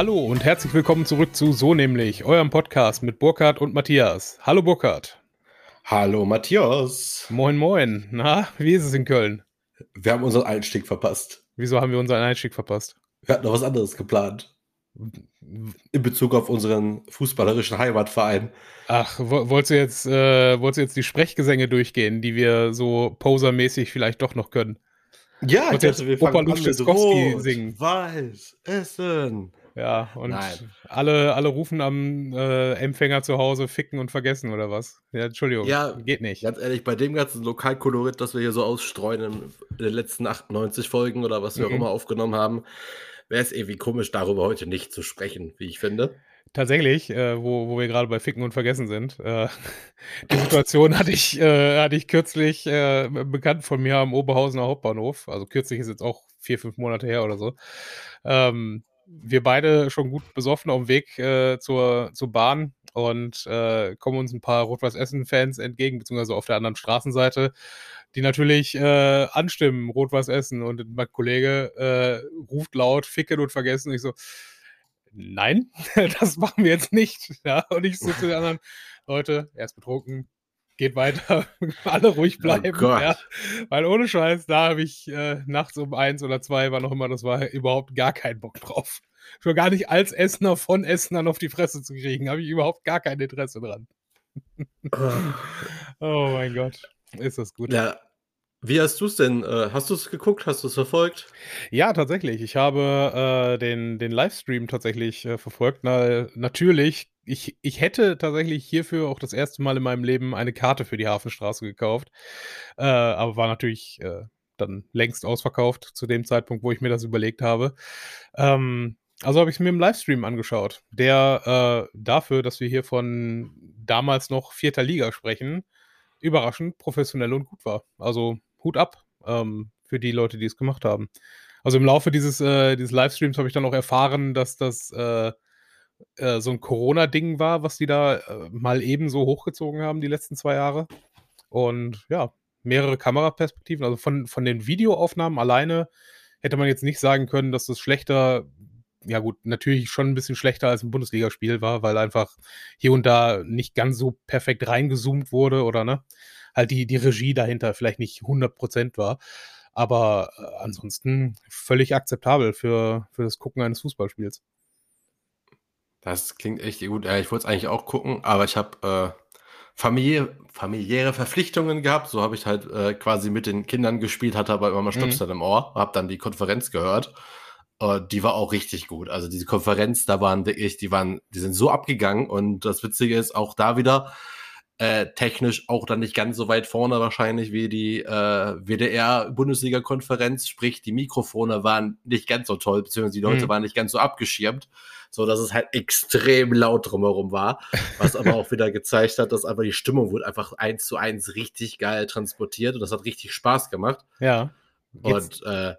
Hallo und herzlich willkommen zurück zu So nämlich, eurem Podcast mit Burkhard und Matthias. Hallo Burkhard. Hallo Matthias. Moin moin. Na, wie ist es in Köln? Wir haben unseren Einstieg verpasst. Wieso haben wir unseren Einstieg verpasst? Wir hatten noch was anderes geplant. In Bezug auf unseren fußballerischen Heimatverein. Ach, wolltest du jetzt, äh, wolltest du jetzt die Sprechgesänge durchgehen, die wir so posermäßig vielleicht doch noch können? Ja, ich dachte, wir Opa Luschewskowski singen. Weiß, Essen. Ja, und alle, alle rufen am äh, Empfänger zu Hause ficken und vergessen oder was? Ja, Entschuldigung, ja, geht nicht. Ganz ehrlich, bei dem ganzen Lokalkolorit, das wir hier so ausstreuen in, in den letzten 98 Folgen oder was wir mhm. auch immer aufgenommen haben, wäre es irgendwie komisch, darüber heute nicht zu sprechen, wie ich finde. Tatsächlich, äh, wo, wo wir gerade bei Ficken und Vergessen sind. Äh, die Situation hatte ich, äh, hatte ich kürzlich äh, bekannt von mir am Oberhausener Hauptbahnhof. Also kürzlich ist jetzt auch vier, fünf Monate her oder so. Ähm, wir beide schon gut besoffen auf dem Weg äh, zur, zur Bahn und äh, kommen uns ein paar Rot-Weiß-Essen-Fans entgegen, beziehungsweise auf der anderen Straßenseite, die natürlich äh, anstimmen, Rot-Weiß Essen. Und mein Kollege äh, ruft laut, ficken und vergessen. Und ich so, nein, das machen wir jetzt nicht. Ja, und ich so zu den anderen, Leute, er ist betrunken, geht weiter, alle ruhig oh bleiben. Oh ja. Weil ohne Scheiß, da habe ich äh, nachts um eins oder zwei, war noch immer, das war überhaupt gar keinen Bock drauf. Schon gar nicht als Essener von Essenern auf die Fresse zu kriegen, habe ich überhaupt gar kein Interesse dran. oh mein Gott, ist das gut. Ja, wie hast du es denn? Äh, hast du es geguckt? Hast du es verfolgt? Ja, tatsächlich. Ich habe äh, den, den Livestream tatsächlich äh, verfolgt. Na, natürlich, ich, ich hätte tatsächlich hierfür auch das erste Mal in meinem Leben eine Karte für die Hafenstraße gekauft. Äh, aber war natürlich äh, dann längst ausverkauft zu dem Zeitpunkt, wo ich mir das überlegt habe. Ähm, also habe ich es mir im Livestream angeschaut, der äh, dafür, dass wir hier von damals noch vierter Liga sprechen, überraschend professionell und gut war. Also Hut ab ähm, für die Leute, die es gemacht haben. Also im Laufe dieses, äh, dieses Livestreams habe ich dann auch erfahren, dass das äh, äh, so ein Corona-Ding war, was die da äh, mal eben so hochgezogen haben die letzten zwei Jahre. Und ja, mehrere Kameraperspektiven. Also von, von den Videoaufnahmen alleine hätte man jetzt nicht sagen können, dass das schlechter, ja gut, natürlich schon ein bisschen schlechter als ein Bundesligaspiel war, weil einfach hier und da nicht ganz so perfekt reingezoomt wurde oder ne? halt die, die Regie dahinter vielleicht nicht 100% war. Aber äh, ansonsten völlig akzeptabel für, für das Gucken eines Fußballspiels. Das klingt echt gut. Ja, ich wollte es eigentlich auch gucken, aber ich habe äh, familiä familiäre Verpflichtungen gehabt. So habe ich halt äh, quasi mit den Kindern gespielt, hatte aber immer mal Stöpsel mhm. im Ohr, habe dann die Konferenz gehört. Uh, die war auch richtig gut. Also diese Konferenz, da waren wirklich, die waren, die sind so abgegangen und das Witzige ist auch da wieder, äh, technisch auch dann nicht ganz so weit vorne wahrscheinlich wie die äh, WDR-Bundesliga-Konferenz, sprich die Mikrofone waren nicht ganz so toll, beziehungsweise die Leute mhm. waren nicht ganz so abgeschirmt, so dass es halt extrem laut drumherum war, was aber auch wieder gezeigt hat, dass einfach die Stimmung wurde einfach eins zu eins richtig geil transportiert und das hat richtig Spaß gemacht. Ja. Jetzt. Und äh,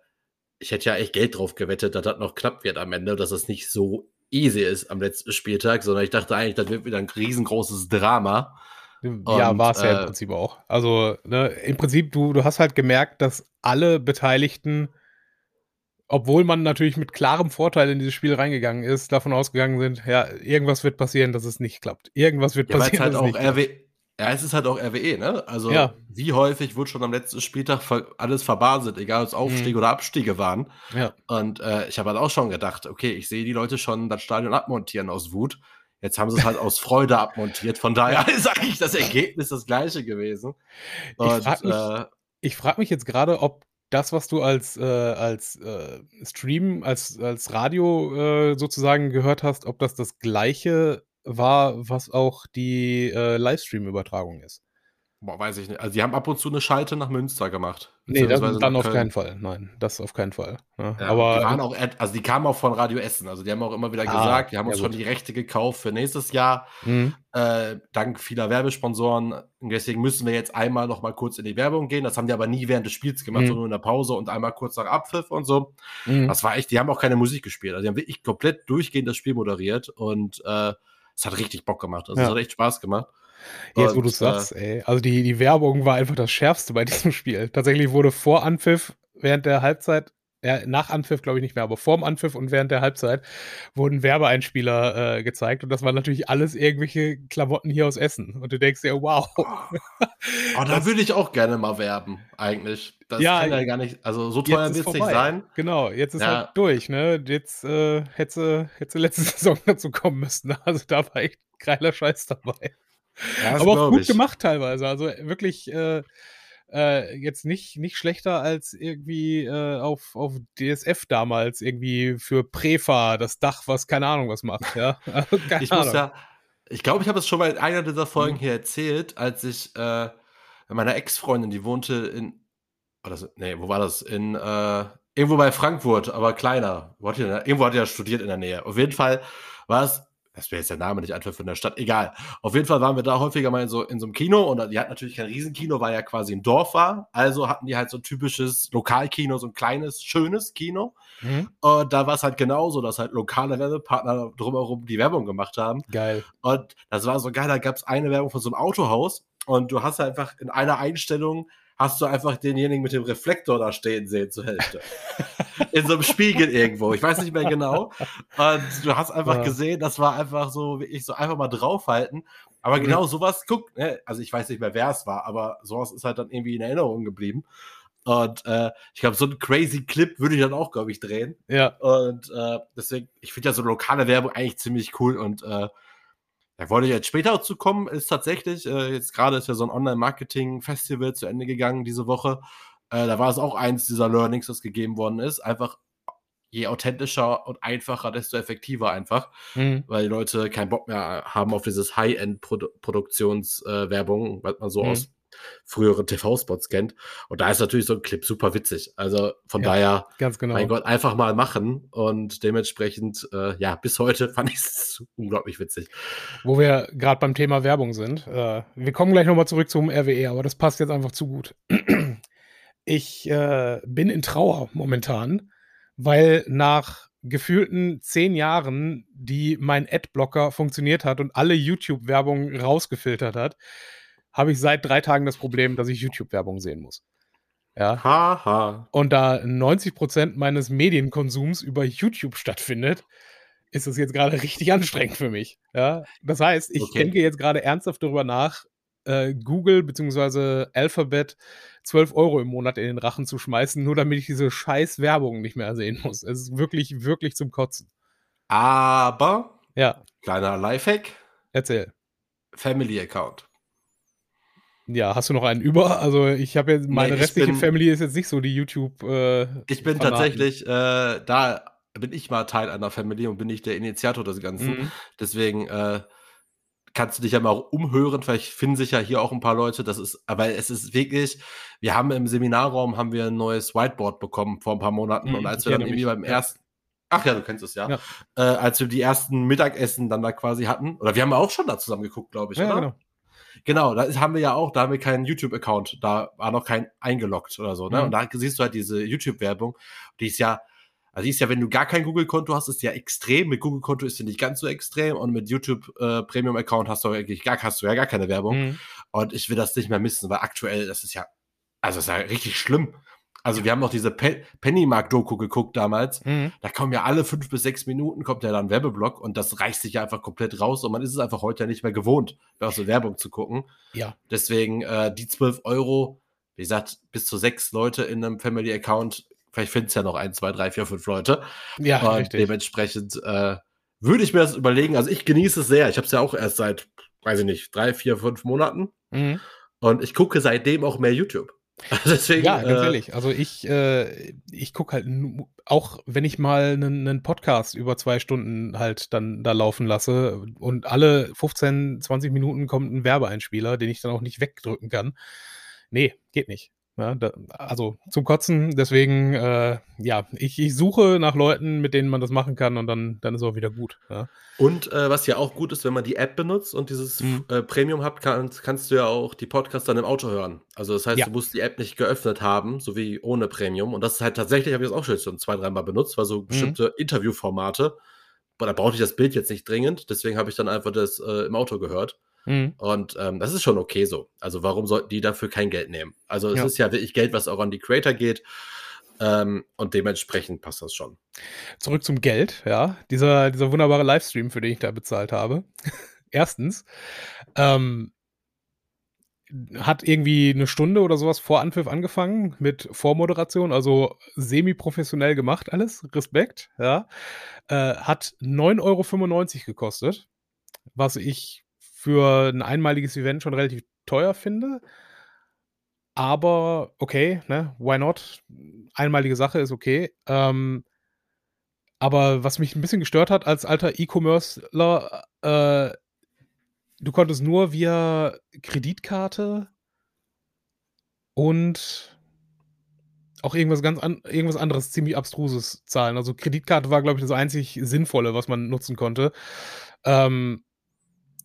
ich hätte ja echt Geld drauf gewettet, dass das noch knapp wird am Ende, dass es nicht so easy ist am letzten Spieltag, sondern ich dachte eigentlich, das wird wieder ein riesengroßes Drama. Ja, war es ja im äh, Prinzip auch. Also, ne, im Prinzip, du, du hast halt gemerkt, dass alle Beteiligten, obwohl man natürlich mit klarem Vorteil in dieses Spiel reingegangen ist, davon ausgegangen sind, ja, irgendwas wird passieren, dass es nicht klappt. Irgendwas wird ja, passieren. Halt auch RW, ja, es ist halt auch RWE, ne? Also, ja. wie häufig wurde schon am letzten Spieltag alles verbaselt, egal ob es Aufstiege mhm. oder Abstiege waren. Ja. Und äh, ich habe halt auch schon gedacht, okay, ich sehe die Leute schon das Stadion abmontieren aus Wut. Jetzt haben sie es halt aus Freude abmontiert. Von daher ist eigentlich das Ergebnis das gleiche gewesen. Und, ich frage mich, äh, frag mich, jetzt gerade, ob das, was du als, äh, als äh, Stream, als, als Radio äh, sozusagen gehört hast, ob das das gleiche war, was auch die äh, Livestream-Übertragung ist. Boah, weiß ich nicht. Also, die haben ab und zu eine Schalte nach Münster gemacht. Nee, das, dann auf keinen Fall. Nein, das auf keinen Fall. Ja, ja, aber die waren auch, also die kamen auch von Radio Essen. Also, die haben auch immer wieder ah, gesagt, die haben uns ja, schon die Rechte gekauft für nächstes Jahr. Mhm. Äh, dank vieler Werbesponsoren. Und deswegen müssen wir jetzt einmal noch mal kurz in die Werbung gehen. Das haben die aber nie während des Spiels gemacht, mhm. sondern nur in der Pause und einmal kurz nach Abpfiff und so. Mhm. Das war echt, die haben auch keine Musik gespielt. Also, die haben wirklich komplett durchgehend das Spiel moderiert und äh, es hat richtig Bock gemacht. Also, es hat echt Spaß gemacht. Jetzt, wo du sagst, äh, ey. Also die, die Werbung war einfach das Schärfste bei diesem Spiel. Tatsächlich wurde vor Anpfiff während der Halbzeit Ja, nach Anpfiff glaube ich nicht mehr, aber vorm Anpfiff und während der Halbzeit wurden Werbeeinspieler äh, gezeigt und das waren natürlich alles irgendwelche Klamotten hier aus Essen. Und du denkst dir, wow. Oh, da würde ich auch gerne mal werben, eigentlich. Das Ja, kann ja gar nicht, also so teuer wird es nicht sein. Genau, jetzt ist Ja. halt durch, ne? Jetzt äh, hätte sie letzte Saison dazu kommen müssen. Also da war echt geiler Scheiß dabei. Das Aber auch gut ich. gemacht teilweise. Also wirklich äh, äh, jetzt nicht, nicht schlechter als irgendwie äh, auf, auf DSF damals irgendwie für Prefa das Dach, was keine Ahnung was macht. Ja? Also, Ich muss Ahnung. ja, ich glaube, ich habe es schon mal in einer dieser Folgen Mhm. hier erzählt, als ich äh, meiner Ex-Freundin, die wohnte in, oder so, nee, wo war das? In, äh, irgendwo bei Frankfurt, aber kleiner. Irgendwo hat die ja studiert in der Nähe. Auf jeden Fall war es, das wäre jetzt der Name nicht einfach von der Stadt, egal. Auf jeden Fall waren wir da häufiger mal in so, in so einem Kino und die hat natürlich kein Riesenkino, weil ja quasi ein Dorf war. Also hatten die halt so ein typisches Lokalkino, so ein kleines, schönes Kino. Mhm. Und da war es halt genauso, dass halt lokale Werbepartner drumherum die Werbung gemacht haben. Geil. Und das war so geil, da gab es eine Werbung von so einem Autohaus und du hast einfach in einer Einstellung hast du einfach denjenigen mit dem Reflektor da stehen sehen zur Hälfte. in so einem Spiegel irgendwo. Ich weiß nicht mehr genau. Und du hast einfach Ja. gesehen, das war einfach so, wirklich so einfach mal draufhalten. Aber Mhm. genau sowas guckt, ne? also ich weiß nicht mehr, wer es war, aber sowas ist halt dann irgendwie in Erinnerung geblieben. Und äh, ich glaube, so einen crazy Clip würde ich dann auch, glaube ich, drehen. Ja. Und äh, deswegen, ich finde ja so lokale Werbung eigentlich ziemlich cool. Und äh, da wollte ich jetzt später dazu kommen, ist tatsächlich, äh, jetzt gerade ist ja so ein Online-Marketing-Festival zu Ende gegangen diese Woche. Äh, da war es auch eins dieser Learnings, das gegeben worden ist. Einfach je authentischer und einfacher, desto effektiver einfach, Mhm. weil die Leute keinen Bock mehr haben auf dieses High-End-Produktionswerbung, was man so Mhm. aus früheren TV-Spots kennt. Und da ist natürlich so ein Clip super witzig. Also von Ja. daher, Ganz genau. mein Gott, einfach mal machen. Und dementsprechend, äh, ja, bis heute fand ich es unglaublich witzig. Wo wir gerade beim Thema Werbung sind. Äh, wir kommen gleich nochmal zurück zum RWE, aber das passt jetzt einfach zu gut. Ich äh, bin in Trauer momentan, weil nach gefühlten zehn Jahren, die mein Adblocker funktioniert hat und alle YouTube-Werbung rausgefiltert hat, habe ich seit drei Tagen das Problem, dass ich YouTube-Werbung sehen muss. Ja. Haha. Und da 90% meines Medienkonsums über YouTube stattfindet, ist es jetzt gerade richtig anstrengend für mich. Ja? Das heißt, ich Okay. denke jetzt gerade ernsthaft darüber nach, äh, Google bzw. Alphabet 12 Euro im Monat in den Rachen zu schmeißen, nur damit ich diese scheiß Werbung nicht mehr sehen muss. Es ist wirklich, wirklich zum Kotzen. Aber, Ja, kleiner Lifehack, erzähl. Family Account. Ja, hast du noch einen über? Also ich habe jetzt, meine ich restliche bin- Family ist jetzt nicht so die YouTube. Äh, Ich bin Fanaten. tatsächlich, äh, da bin ich mal Teil einer Family und bin nicht der Initiator des Ganzen. Mhm. Deswegen äh, kannst du dich ja mal auch umhören. Vielleicht finden sich ja hier auch ein paar Leute. Das ist, aber es ist wirklich, wir haben im Seminarraum haben wir ein neues Whiteboard bekommen vor ein paar Monaten. Mhm, und als ich wir dann irgendwie mich, beim ersten, ach ja, du kennst es ja, Ja. Äh, als wir die ersten Mittagessen dann da quasi hatten, oder wir haben auch schon da zusammen geguckt, glaube ich, Ja, oder? genau. Genau, da haben wir ja auch, da haben wir keinen YouTube-Account, da war noch kein eingeloggt oder so, ne? Mhm. Und da siehst du halt diese YouTube-Werbung, die ist ja, also die ist ja, wenn du gar kein Google-Konto hast, ist ja extrem. Mit Google-Konto ist sie nicht ganz so extrem und mit YouTube äh, Premium-Account hast du eigentlich gar, hast du ja gar keine Werbung. Mhm. Und ich will das nicht mehr missen, weil aktuell, das ist ja, also das ist ja richtig schlimm. Also wir haben noch diese Pe Pennymark-Doku geguckt damals. Mhm. Da kommen ja alle fünf bis sechs Minuten kommt ja dann ein Werbeblock und das reißt sich ja einfach komplett raus und man ist es einfach heute ja nicht mehr gewohnt, auf so Werbung zu gucken. Ja. Deswegen äh, die 12 Euro, wie gesagt, bis zu sechs Leute in einem Family-Account, vielleicht finden es ja noch ein, zwei, drei, vier, fünf Leute. Ja, und richtig. dementsprechend äh, würde ich mir das überlegen. Also ich genieße es sehr. Ich habe es ja auch erst seit, weiß ich nicht, drei, vier, fünf Monaten. Mhm. Und ich gucke seitdem auch mehr YouTube. Deswegen, Ja, ganz äh, ehrlich. Also ich, äh, ich gucke halt auch, wenn ich mal einen, einen Podcast über zwei Stunden halt dann da laufen lasse und alle 15, 20 Minuten kommt ein Werbeeinspieler, den ich dann auch nicht wegdrücken kann. Nee, geht nicht. Ja, da, also zum Kotzen, deswegen, äh, ja, ich, ich suche nach Leuten, mit denen man das machen kann und dann, dann ist auch wieder gut. Ja. Und äh, was ja auch gut ist, wenn man die App benutzt und dieses Mhm. äh, Premium hat, kannst, kannst du ja auch die Podcasts dann im Auto hören. Also das heißt, Ja. du musst die App nicht geöffnet haben, so wie ohne Premium. Und das ist halt tatsächlich, habe ich das auch schon zwei, dreimal benutzt, weil Mhm. so bestimmte Interviewformate, boah, da brauchte ich das Bild jetzt nicht dringend, deswegen habe ich dann einfach das äh, im Auto gehört. Mhm. Und ähm, das ist schon okay so. Also warum sollten die dafür kein Geld nehmen? Also es Ja. ist ja wirklich Geld, was auch an die Creator geht. Ähm, und dementsprechend passt das schon. Zurück zum Geld, ja. Dieser, dieser wunderbare Livestream, für den ich da bezahlt habe. Erstens, ähm, hat irgendwie eine Stunde oder sowas vor Anpfiff angefangen mit Vormoderation, also semi-professionell gemacht alles, Respekt, ja. Äh, hat 9,95 Euro gekostet, was ich für ein einmaliges Event schon relativ teuer finde. Aber okay, ne, why not? Einmalige Sache ist okay. Ähm, aber was mich ein bisschen gestört hat als alter E-Commercer, äh, du konntest nur via Kreditkarte und auch irgendwas ganz an, irgendwas anderes ziemlich abstruses zahlen. Also Kreditkarte war, glaube ich, das einzig Sinnvolle, was man nutzen konnte. Ähm,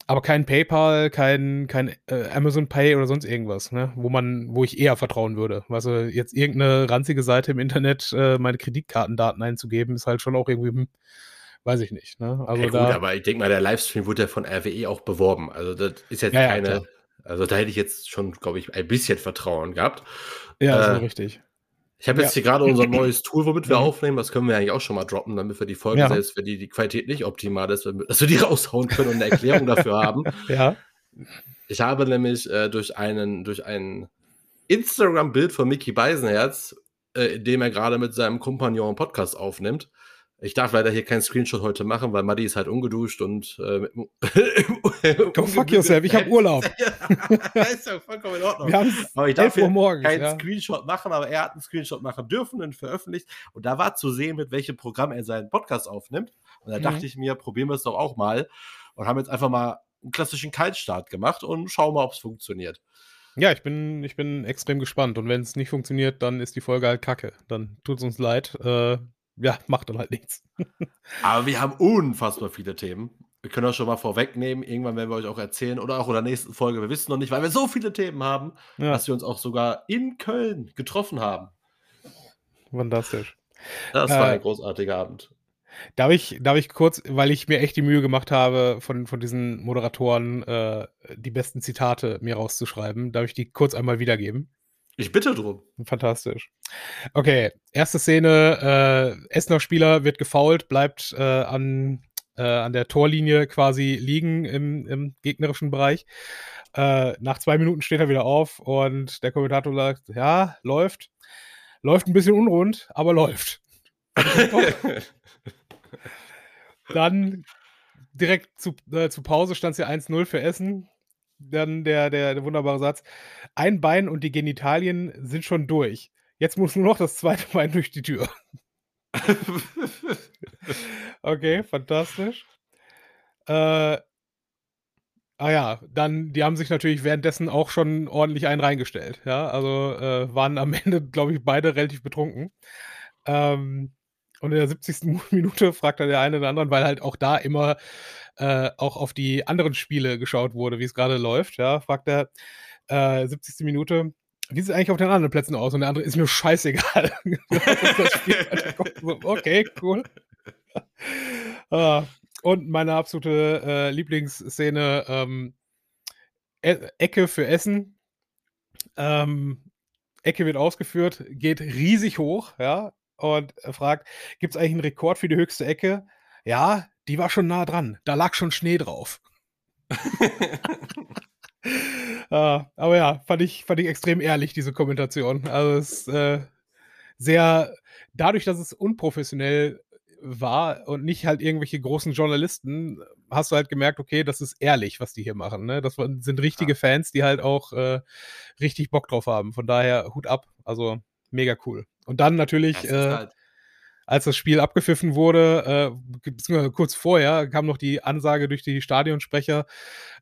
aber kein PayPal, kein, kein äh, Amazon Pay oder sonst irgendwas, ne? Wo man, wo ich eher vertrauen würde. Also jetzt irgendeine ranzige Seite im Internet äh, meine Kreditkartendaten einzugeben, ist halt schon auch irgendwie, hm, weiß ich nicht. Ne? Also ja, gut, da, aber ich denke mal, der Livestream wurde ja von RWE auch beworben. Also das ist jetzt ja, keine, ja, also da hätte ich jetzt schon, glaube ich, ein bisschen Vertrauen gehabt. Ja, äh, so richtig. Ich habe jetzt ja. hier gerade unser neues Tool, womit wir mhm. aufnehmen. Das können wir eigentlich auch schon mal droppen, damit wir die Folge, ja. selbst wenn die, die Qualität nicht optimal ist, dass wir die raushauen können und eine Erklärung dafür haben. Ja. Ich habe nämlich äh, durch einen, durch ein Instagram-Bild von Mickey Beisenherz, äh, in dem er gerade mit seinem Kompagnon einen Podcast aufnimmt, ich darf leider hier keinen Screenshot heute machen, weil Maddy ist halt ungeduscht und äh, Go fuck yourself, ich habe Urlaub. ja, ist ja vollkommen in Ordnung. aber ich darf hier morgens, keinen ja. Screenshot machen, aber er hat einen Screenshot machen dürfen und veröffentlicht. Und da war zu sehen, mit welchem Programm er seinen Podcast aufnimmt. Und da mhm. dachte ich mir, probieren wir es doch auch mal. Und haben jetzt einfach mal einen klassischen Kaltstart gemacht und schauen mal, ob es funktioniert. Ja, ich bin, ich bin extrem gespannt. Und wenn es nicht funktioniert, dann ist die Folge halt kacke. Dann tut es uns leid. Äh, ja, macht dann halt nichts. Aber wir haben unfassbar viele Themen. Wir können das schon mal vorwegnehmen. Irgendwann werden wir euch auch erzählen oder auch in der nächsten Folge. Wir wissen noch nicht, weil wir so viele Themen haben, ja. dass wir uns auch sogar in Köln getroffen haben. Fantastisch. Das war äh, ein großartiger Abend. Darf ich, darf ich kurz, weil ich mir echt die Mühe gemacht habe, von, von diesen Moderatoren äh, die besten Zitate mir rauszuschreiben, darf ich die kurz einmal wiedergeben? Ich bitte drum. Fantastisch. Okay, erste Szene, äh, Essener Spieler wird gefault, bleibt äh, an, äh, an der Torlinie quasi liegen im, im gegnerischen Bereich. Äh, nach zwei Minuten steht er wieder auf und der Kommentator sagt, ja, läuft. Läuft ein bisschen unrund, aber läuft. Dann direkt zu, äh, zu Pause stand es ja 1-0 für Essen dann der, der, der wunderbare Satz. Ein Bein und die Genitalien sind schon durch. Jetzt muss nur noch das zweite Bein durch die Tür. okay, fantastisch. Äh, Ah ja, dann, die haben sich natürlich währenddessen auch schon ordentlich einen reingestellt. Ja, also äh, waren am Ende, glaube ich, beide relativ betrunken. Ähm, und in der 70. Minute fragt dann der eine den anderen, weil halt auch da immer äh, auch auf die anderen Spiele geschaut wurde, wie es gerade läuft. Ja, fragt er, äh, 70. Minute, wie sieht es eigentlich auf den anderen Plätzen aus? Und der andere ist mir scheißegal. okay, cool. uh, und meine absolute äh, Lieblingsszene, ähm, e Ecke für Essen. Ähm, Ecke wird ausgeführt, geht riesig hoch, ja, und fragt, gibt es eigentlich einen Rekord für die höchste Ecke? Ja, die war schon nah dran. Da lag schon Schnee drauf. uh, aber ja, fand ich, fand ich extrem ehrlich, diese Kommentation. Also es ist äh, sehr, dadurch, dass es unprofessionell war und nicht halt irgendwelche großen Journalisten, hast du halt gemerkt, okay, das ist ehrlich, was die hier machen. Ne? Das sind richtige ja. Fans, die halt auch äh, richtig Bock drauf haben. Von daher Hut ab. Also mega cool. Und dann natürlich, äh, halt als das Spiel abgepfiffen wurde, äh, kurz vorher, kam noch die Ansage durch die Stadionsprecher,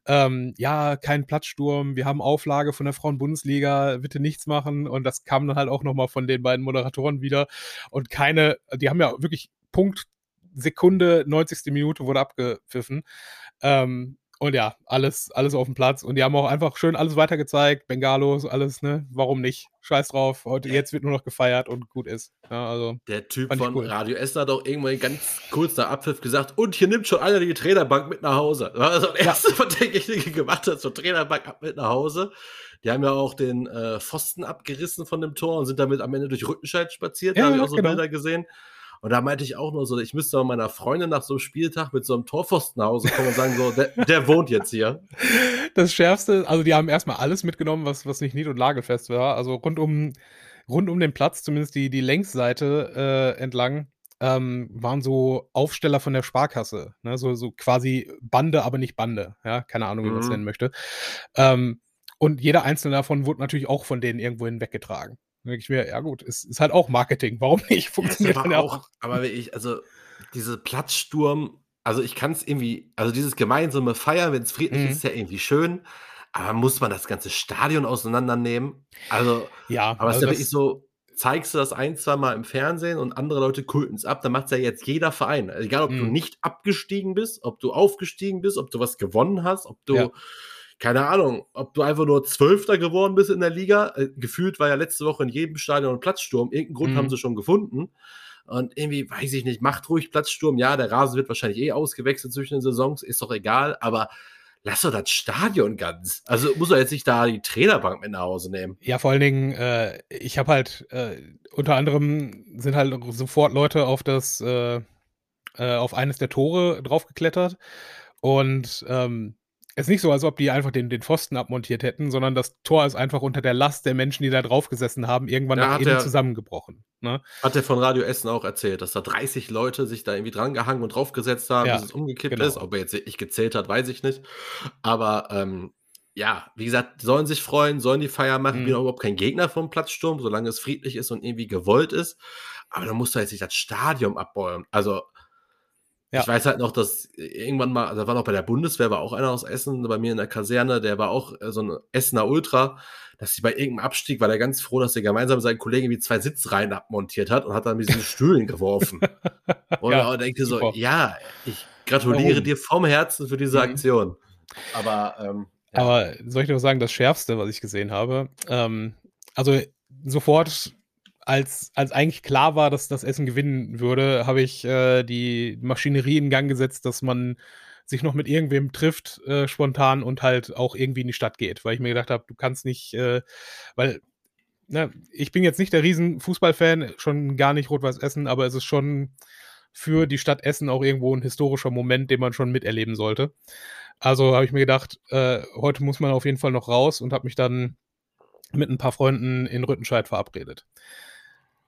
ähm, ja, kein Platzsturm, wir haben Auflage von der Frauen-Bundesliga, bitte nichts machen. Und das kam dann halt auch nochmal von den beiden Moderatoren wieder. Und keine, die haben ja wirklich Punkt, Sekunde, 90. Minute wurde abgepfiffen. Ähm, und ja, alles, alles auf dem Platz. Und die haben auch einfach schön alles weitergezeigt. Bengalos, alles, ne? Warum nicht? Scheiß drauf. Heute, jetzt wird nur noch gefeiert und gut ist. Ja, also, der Typ von cool. Radio Essen hat auch irgendwann ganz kurz nach Abpfiff gesagt, und hier nimmt schon einer die Trainerbank mit nach Hause. Das war also das erste, ja. was der Techniker gemacht hat, so Trainerbank ab mit nach Hause. Die haben ja auch den äh, Pfosten abgerissen von dem Tor und sind damit am Ende durch Rüttenscheid spaziert. Ja, da habe ich auch so genau. Bilder gesehen. Und da meinte ich auch nur so, ich müsste meiner Freundin nach so einem Spieltag mit so einem Torpfosten nach Hause kommen und sagen, so, der, der wohnt jetzt hier. Das Schärfste, also die haben erstmal alles mitgenommen, was, was nicht nied- und lagelfest war. Also rund um, rund um den Platz, zumindest die, die Längsseite äh, entlang, ähm, waren so Aufsteller von der Sparkasse. Ne? So, so quasi Bande, aber nicht Bande. Ja, keine Ahnung, wie man es mhm. nennen möchte. Ähm, und jeder einzelne davon wurde natürlich auch von denen irgendwo hinweggetragen. Dann denke ich mir, ja gut, ist, ist halt auch Marketing. Warum nicht? Funktioniert ja, aber auch, auch. Aber ich, also diese Platzsturm, also ich kann es irgendwie, also dieses gemeinsame Feiern, wenn es friedlich mhm. ist, ist ja irgendwie schön. Aber muss man das ganze Stadion auseinandernehmen? Also, ja, aber es also ist ja wirklich so, zeigst du das ein, zwei Mal im Fernsehen und andere Leute kulten es ab, dann macht es ja jetzt jeder Verein. Egal, ob mhm. du nicht abgestiegen bist, ob du aufgestiegen bist, ob du was gewonnen hast, ob du ja keine Ahnung, ob du einfach nur Zwölfter geworden bist in der Liga. Äh, gefühlt war ja letzte Woche in jedem Stadion ein Platzsturm. Irgendeinen Grund mhm. haben sie schon gefunden. Und irgendwie, weiß ich nicht, macht ruhig Platzsturm. Ja, der Rasen wird wahrscheinlich eh ausgewechselt zwischen den Saisons, ist doch egal, aber lass doch das Stadion ganz. Also muss er jetzt nicht da die Trainerbank mit nach Hause nehmen. Ja, vor allen Dingen, äh, ich habe halt, äh, unter anderem sind halt sofort Leute auf das, äh, äh auf eines der Tore draufgeklettert. Und ähm, es ist nicht so, als ob die einfach den, den Pfosten abmontiert hätten, sondern das Tor ist einfach unter der Last der Menschen, die da drauf gesessen haben, irgendwann ja, nach innen zusammengebrochen. Ne? Hat der von Radio Essen auch erzählt, dass da 30 Leute sich da irgendwie dran gehangen und draufgesetzt haben, ja, bis es umgekippt genau. ist. Ob er jetzt nicht gezählt hat, weiß ich nicht. Aber ähm, ja, wie gesagt, sollen sich freuen, sollen die Feier machen. Mhm. Bin auch überhaupt kein Gegner vom Platzsturm, solange es friedlich ist und irgendwie gewollt ist. Aber dann musst du jetzt nicht das Stadion abbäumen. Also ja. Ich weiß halt noch, dass irgendwann mal, da war noch bei der Bundeswehr, war auch einer aus Essen, bei mir in der Kaserne, der war auch äh, so ein Essener Ultra, dass sie bei irgendeinem Abstieg war der ganz froh, dass er gemeinsam mit seinen Kollegen wie zwei Sitzreihen abmontiert hat und hat dann mit diesen Stühlen geworfen. Und ja, denke so, ja, ich gratuliere Warum? dir vom Herzen für diese mhm. Aktion. Aber, ähm, ja. Aber soll ich noch sagen, das Schärfste, was ich gesehen habe, ähm, also sofort als, als eigentlich klar war, dass das Essen gewinnen würde, habe ich äh, die Maschinerie in Gang gesetzt, dass man sich noch mit irgendwem trifft, äh, spontan und halt auch irgendwie in die Stadt geht. Weil ich mir gedacht habe, du kannst nicht, äh, weil, ne, ich bin jetzt nicht der riesen Fußballfan, schon gar nicht Rot-Weiß Essen, aber es ist schon für die Stadt Essen auch irgendwo ein historischer Moment, den man schon miterleben sollte. Also habe ich mir gedacht, äh, heute muss man auf jeden Fall noch raus und habe mich dann mit ein paar Freunden in Rüttenscheid verabredet.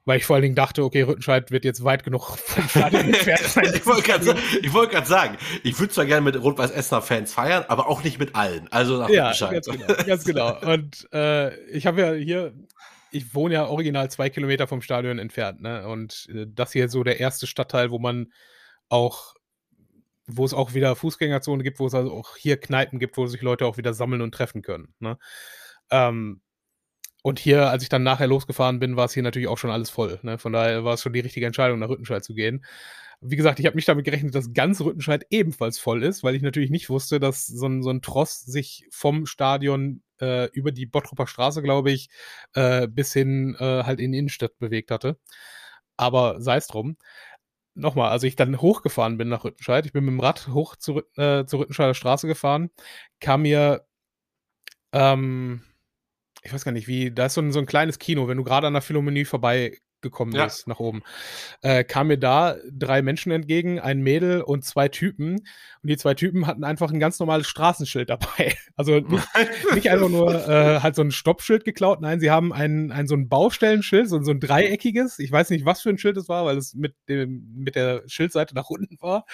Weil ich vor allen Dingen dachte, okay, Rüttenscheid wird jetzt weit genug vom Stadion entfernt sein. ich wollte gerade wollt sagen, ich würde zwar gerne mit Rot-Weiß Essener Fans feiern, aber auch nicht mit allen. Also nach ja, Ganz genau, ganz genau. Und äh, ich habe ja hier, ich wohne ja original zwei Kilometer vom Stadion entfernt, ne? Und äh, das hier ist so der erste Stadtteil, wo man auch wo es auch wieder Fußgängerzonen gibt, wo es also auch hier Kneipen gibt, wo sich Leute auch wieder sammeln und treffen können. Ne? Ähm, und hier, als ich dann nachher losgefahren bin, war es hier natürlich auch schon alles voll. Ne? Von daher war es schon die richtige Entscheidung, nach Rüttenscheid zu gehen. Wie gesagt, ich habe nicht damit gerechnet, dass ganz Rüttenscheid ebenfalls voll ist, weil ich natürlich nicht wusste, dass so ein, so ein Tross sich vom Stadion äh, über die Bottroper Straße, glaube ich, äh, bis hin äh, halt in die Innenstadt bewegt hatte. Aber sei es drum. Nochmal, als ich dann hochgefahren bin nach Rüttenscheid, ich bin mit dem Rad hoch zu, äh, zur Rüttenscheider Straße gefahren, kam mir ähm, ich weiß gar nicht, wie, da ist so ein, so ein kleines Kino, wenn du gerade an der Philharmonie vorbeigekommen ja. bist, nach oben, äh, kam mir da drei Menschen entgegen, ein Mädel und zwei Typen. Und die zwei Typen hatten einfach ein ganz normales Straßenschild dabei. Also nicht, nicht einfach nur äh, halt so ein Stoppschild geklaut, nein, sie haben ein, ein so ein Baustellenschild, so, so ein dreieckiges. Ich weiß nicht, was für ein Schild es war, weil es mit, dem, mit der Schildseite nach unten war.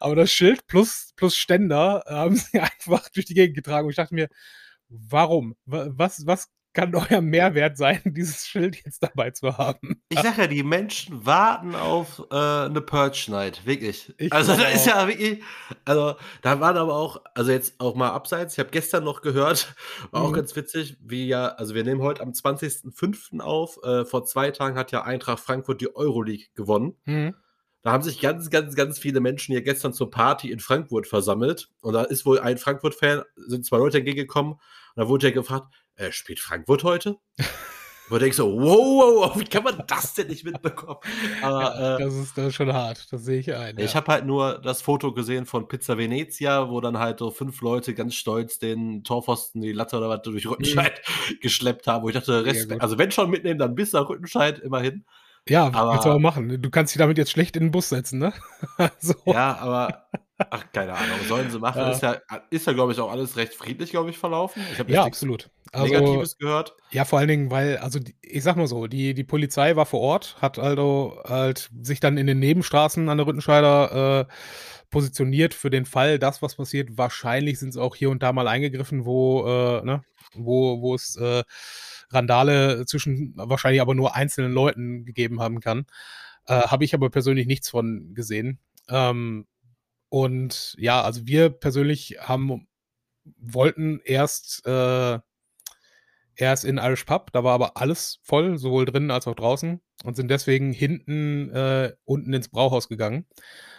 Aber das Schild plus, plus Ständer haben sie einfach durch die Gegend getragen. Und ich dachte mir, Warum? Was, was kann euer Mehrwert sein, dieses Schild jetzt dabei zu haben? Ich sag ja, die Menschen warten auf äh, eine Purge Night, wirklich. Ich also da ist ja wirklich, also da waren aber auch, also jetzt auch mal abseits, ich habe gestern noch gehört, war mhm. auch ganz witzig, wie ja, also wir nehmen heute am 20.05. auf, äh, vor zwei Tagen hat ja Eintracht Frankfurt die Euroleague gewonnen. Mhm da haben sich ganz, ganz, ganz viele Menschen hier gestern zur Party in Frankfurt versammelt. Und da ist wohl ein Frankfurt-Fan, sind zwei Leute entgegengekommen. Und da wurde er gefragt, äh, spielt Frankfurt heute? Wo denkst so, wow, wow, wie kann man das denn nicht mitbekommen? Aber, ja, das, ist, das ist schon hart, das sehe ich ein. Ich ja. habe halt nur das Foto gesehen von Pizza Venezia, wo dann halt so fünf Leute ganz stolz den Torpfosten, die Latte oder was durch Rüttenscheid mhm. geschleppt haben, wo ich dachte, Rest, also wenn schon mitnehmen, dann bis nach Rüttenscheid immerhin. Ja, aber, kannst du aber machen. Du kannst dich damit jetzt schlecht in den Bus setzen, ne? so. Ja, aber Ach, keine Ahnung, sollen sie machen. Ja. Ist ja, ist ja glaube ich, auch alles recht friedlich, glaube ich, verlaufen. Ich ja, absolut. Also, Negatives gehört. Ja, vor allen Dingen, weil, also ich sag mal so, die, die Polizei war vor Ort, hat also halt sich dann in den Nebenstraßen an der Rüttenscheider äh, positioniert für den Fall, das, was passiert. Wahrscheinlich sind sie auch hier und da mal eingegriffen, wo, äh, ne, wo, wo es äh, Randale zwischen wahrscheinlich aber nur einzelnen Leuten gegeben haben kann. Äh, Habe ich aber persönlich nichts von gesehen. Ähm, und ja, also wir persönlich haben, wollten erst, äh, erst in Irish Pub, da war aber alles voll, sowohl drinnen als auch draußen und sind deswegen hinten äh, unten ins Brauhaus gegangen.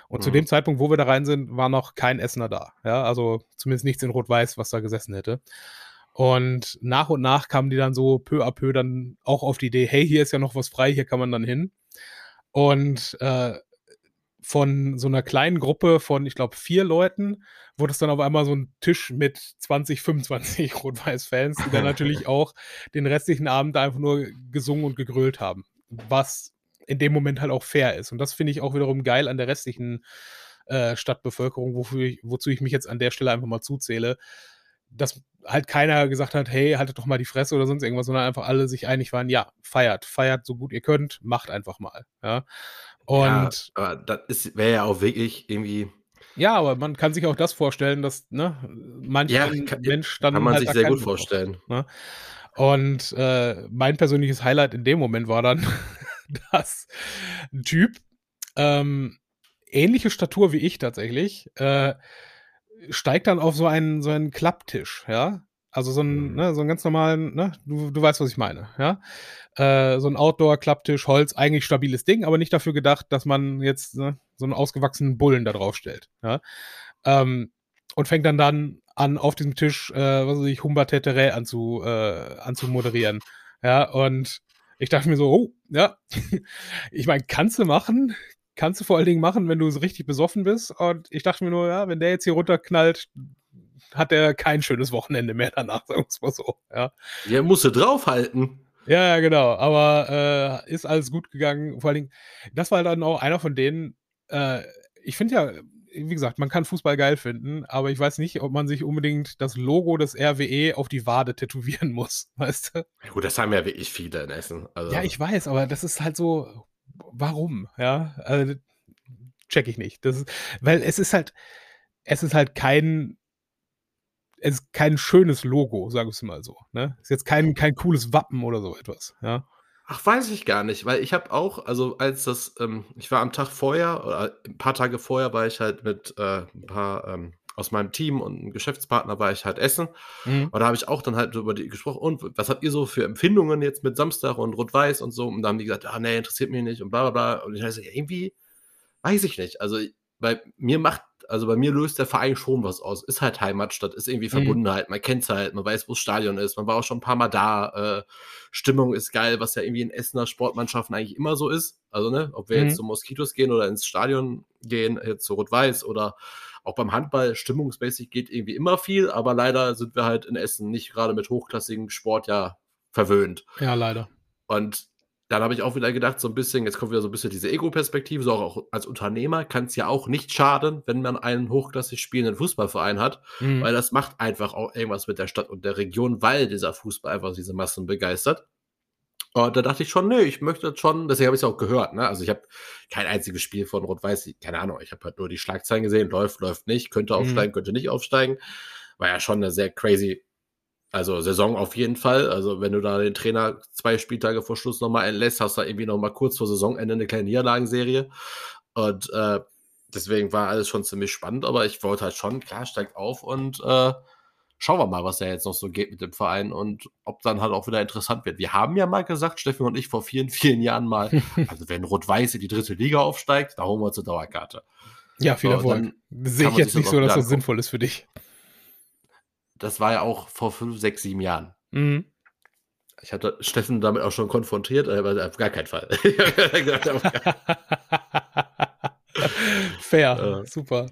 Und mhm. zu dem Zeitpunkt, wo wir da rein sind, war noch kein Essener da. Ja, also zumindest nichts in Rot-Weiß, was da gesessen hätte. Und nach und nach kamen die dann so peu à peu dann auch auf die Idee, hey, hier ist ja noch was frei, hier kann man dann hin. Und äh, von so einer kleinen Gruppe von, ich glaube, vier Leuten wurde es dann auf einmal so ein Tisch mit 20, 25 Rot-Weiß-Fans, die dann natürlich auch den restlichen Abend einfach nur gesungen und gegrölt haben. Was in dem Moment halt auch fair ist. Und das finde ich auch wiederum geil an der restlichen äh, Stadtbevölkerung, wofür ich, wozu ich mich jetzt an der Stelle einfach mal zuzähle. Dass halt keiner gesagt hat, hey, haltet doch mal die Fresse oder sonst irgendwas, sondern einfach alle sich einig waren, ja, feiert, feiert so gut ihr könnt, macht einfach mal. Ja. Und ja, das wäre ja auch wirklich irgendwie. Ja, aber man kann sich auch das vorstellen, dass ne, manche ja, Mensch dann. Kann man halt sich sehr gut vorstellen. ne? Und äh, mein persönliches Highlight in dem Moment war dann, dass ein Typ, ähm, ähnliche Statur wie ich tatsächlich, äh, steigt dann auf so einen, so einen Klapptisch, ja. Also so einen, mhm. ne, so einen ganz normalen, ne, du, du weißt, was ich meine, ja. Äh, so ein Outdoor-Klapptisch, Holz, eigentlich stabiles Ding, aber nicht dafür gedacht, dass man jetzt ne, so einen ausgewachsenen Bullen da drauf stellt, ja. Ähm, und fängt dann dann an, auf diesem Tisch, äh, was weiß ich, Humba Tetere anzu, äh, anzumoderieren. Ja, und ich dachte mir so, oh, ja, ich meine, kannst du machen, kannst du vor allen Dingen machen, wenn du so richtig besoffen bist. Und ich dachte mir nur, ja, wenn der jetzt hier runterknallt, hat er kein schönes Wochenende mehr danach, sagen wir es mal so. Ja, ja musste draufhalten. Ja, genau. Aber äh, ist alles gut gegangen. Vor allen Dingen, das war dann auch einer von denen, äh, ich finde ja, wie gesagt, man kann Fußball geil finden, aber ich weiß nicht, ob man sich unbedingt das Logo des RWE auf die Wade tätowieren muss, weißt du? Ja, gut, das haben ja wirklich viele in Essen. Also. Ja, ich weiß, aber das ist halt so, warum? Ja, also, check ich nicht. Das ist, weil es ist halt, es ist halt kein es ist kein schönes Logo, sagen wir es mal so. Ne? Ist jetzt kein, kein cooles Wappen oder so etwas. Ja? Ach, weiß ich gar nicht, weil ich habe auch, also als das, ähm, ich war am Tag vorher oder ein paar Tage vorher war ich halt mit äh, ein paar ähm, aus meinem Team und einem Geschäftspartner war ich halt essen. Mhm. Und da habe ich auch dann halt über die gesprochen, und was habt ihr so für Empfindungen jetzt mit Samstag und Rot-Weiß und so? Und da haben die gesagt, ah nee, interessiert mich nicht und bla bla bla. Und ich dachte, ja, irgendwie weiß ich nicht. Also bei mir macht also bei mir löst der Verein schon was aus. Ist halt Heimatstadt, ist irgendwie mhm. Verbundenheit, man kennt es halt, man weiß, wo das Stadion ist, man war auch schon ein paar Mal da. Äh, Stimmung ist geil, was ja irgendwie in Essener Sportmannschaften eigentlich immer so ist. Also, ne, ob wir mhm. jetzt zu Moskitos gehen oder ins Stadion gehen, jetzt zu Rot-Weiß oder auch beim Handball, stimmungsmäßig geht irgendwie immer viel, aber leider sind wir halt in Essen nicht gerade mit hochklassigem Sport ja verwöhnt. Ja, leider. Und dann habe ich auch wieder gedacht, so ein bisschen, jetzt kommt wieder so ein bisschen diese Ego-Perspektive, so auch als Unternehmer kann es ja auch nicht schaden, wenn man einen hochklassig spielenden Fußballverein hat, mhm. weil das macht einfach auch irgendwas mit der Stadt und der Region, weil dieser Fußball einfach diese Massen begeistert. Und da dachte ich schon, nö, ich möchte das schon, deswegen habe ich es auch gehört, ne? Also ich habe kein einziges Spiel von Rot-Weiß, keine Ahnung, ich habe halt nur die Schlagzeilen gesehen, läuft, läuft nicht, könnte mhm. aufsteigen, mhm. könnte nicht aufsteigen. War ja schon eine sehr crazy also Saison auf jeden Fall. Also wenn du da den Trainer zwei Spieltage vor Schluss nochmal entlässt, hast du da irgendwie nochmal kurz vor Saisonende eine kleine Niederlagenserie. Und äh, deswegen war alles schon ziemlich spannend, aber ich wollte halt schon, klar, steigt auf und äh, schauen wir mal, was da jetzt noch so geht mit dem Verein und ob dann halt auch wieder interessant wird. Wir haben ja mal gesagt, Steffen und ich vor vielen, vielen Jahren mal, also wenn Rot-Weiß in die dritte Liga aufsteigt, da holen wir uns eine Dauerkarte. Ja, viel Erfolg. Sehe ich jetzt nicht so, dass das sinnvoll ist für dich. Das war ja auch vor fünf, sechs, sieben Jahren. Mhm. Ich hatte Steffen damit auch schon konfrontiert, aber auf gar keinen Fall. Fair, äh. super.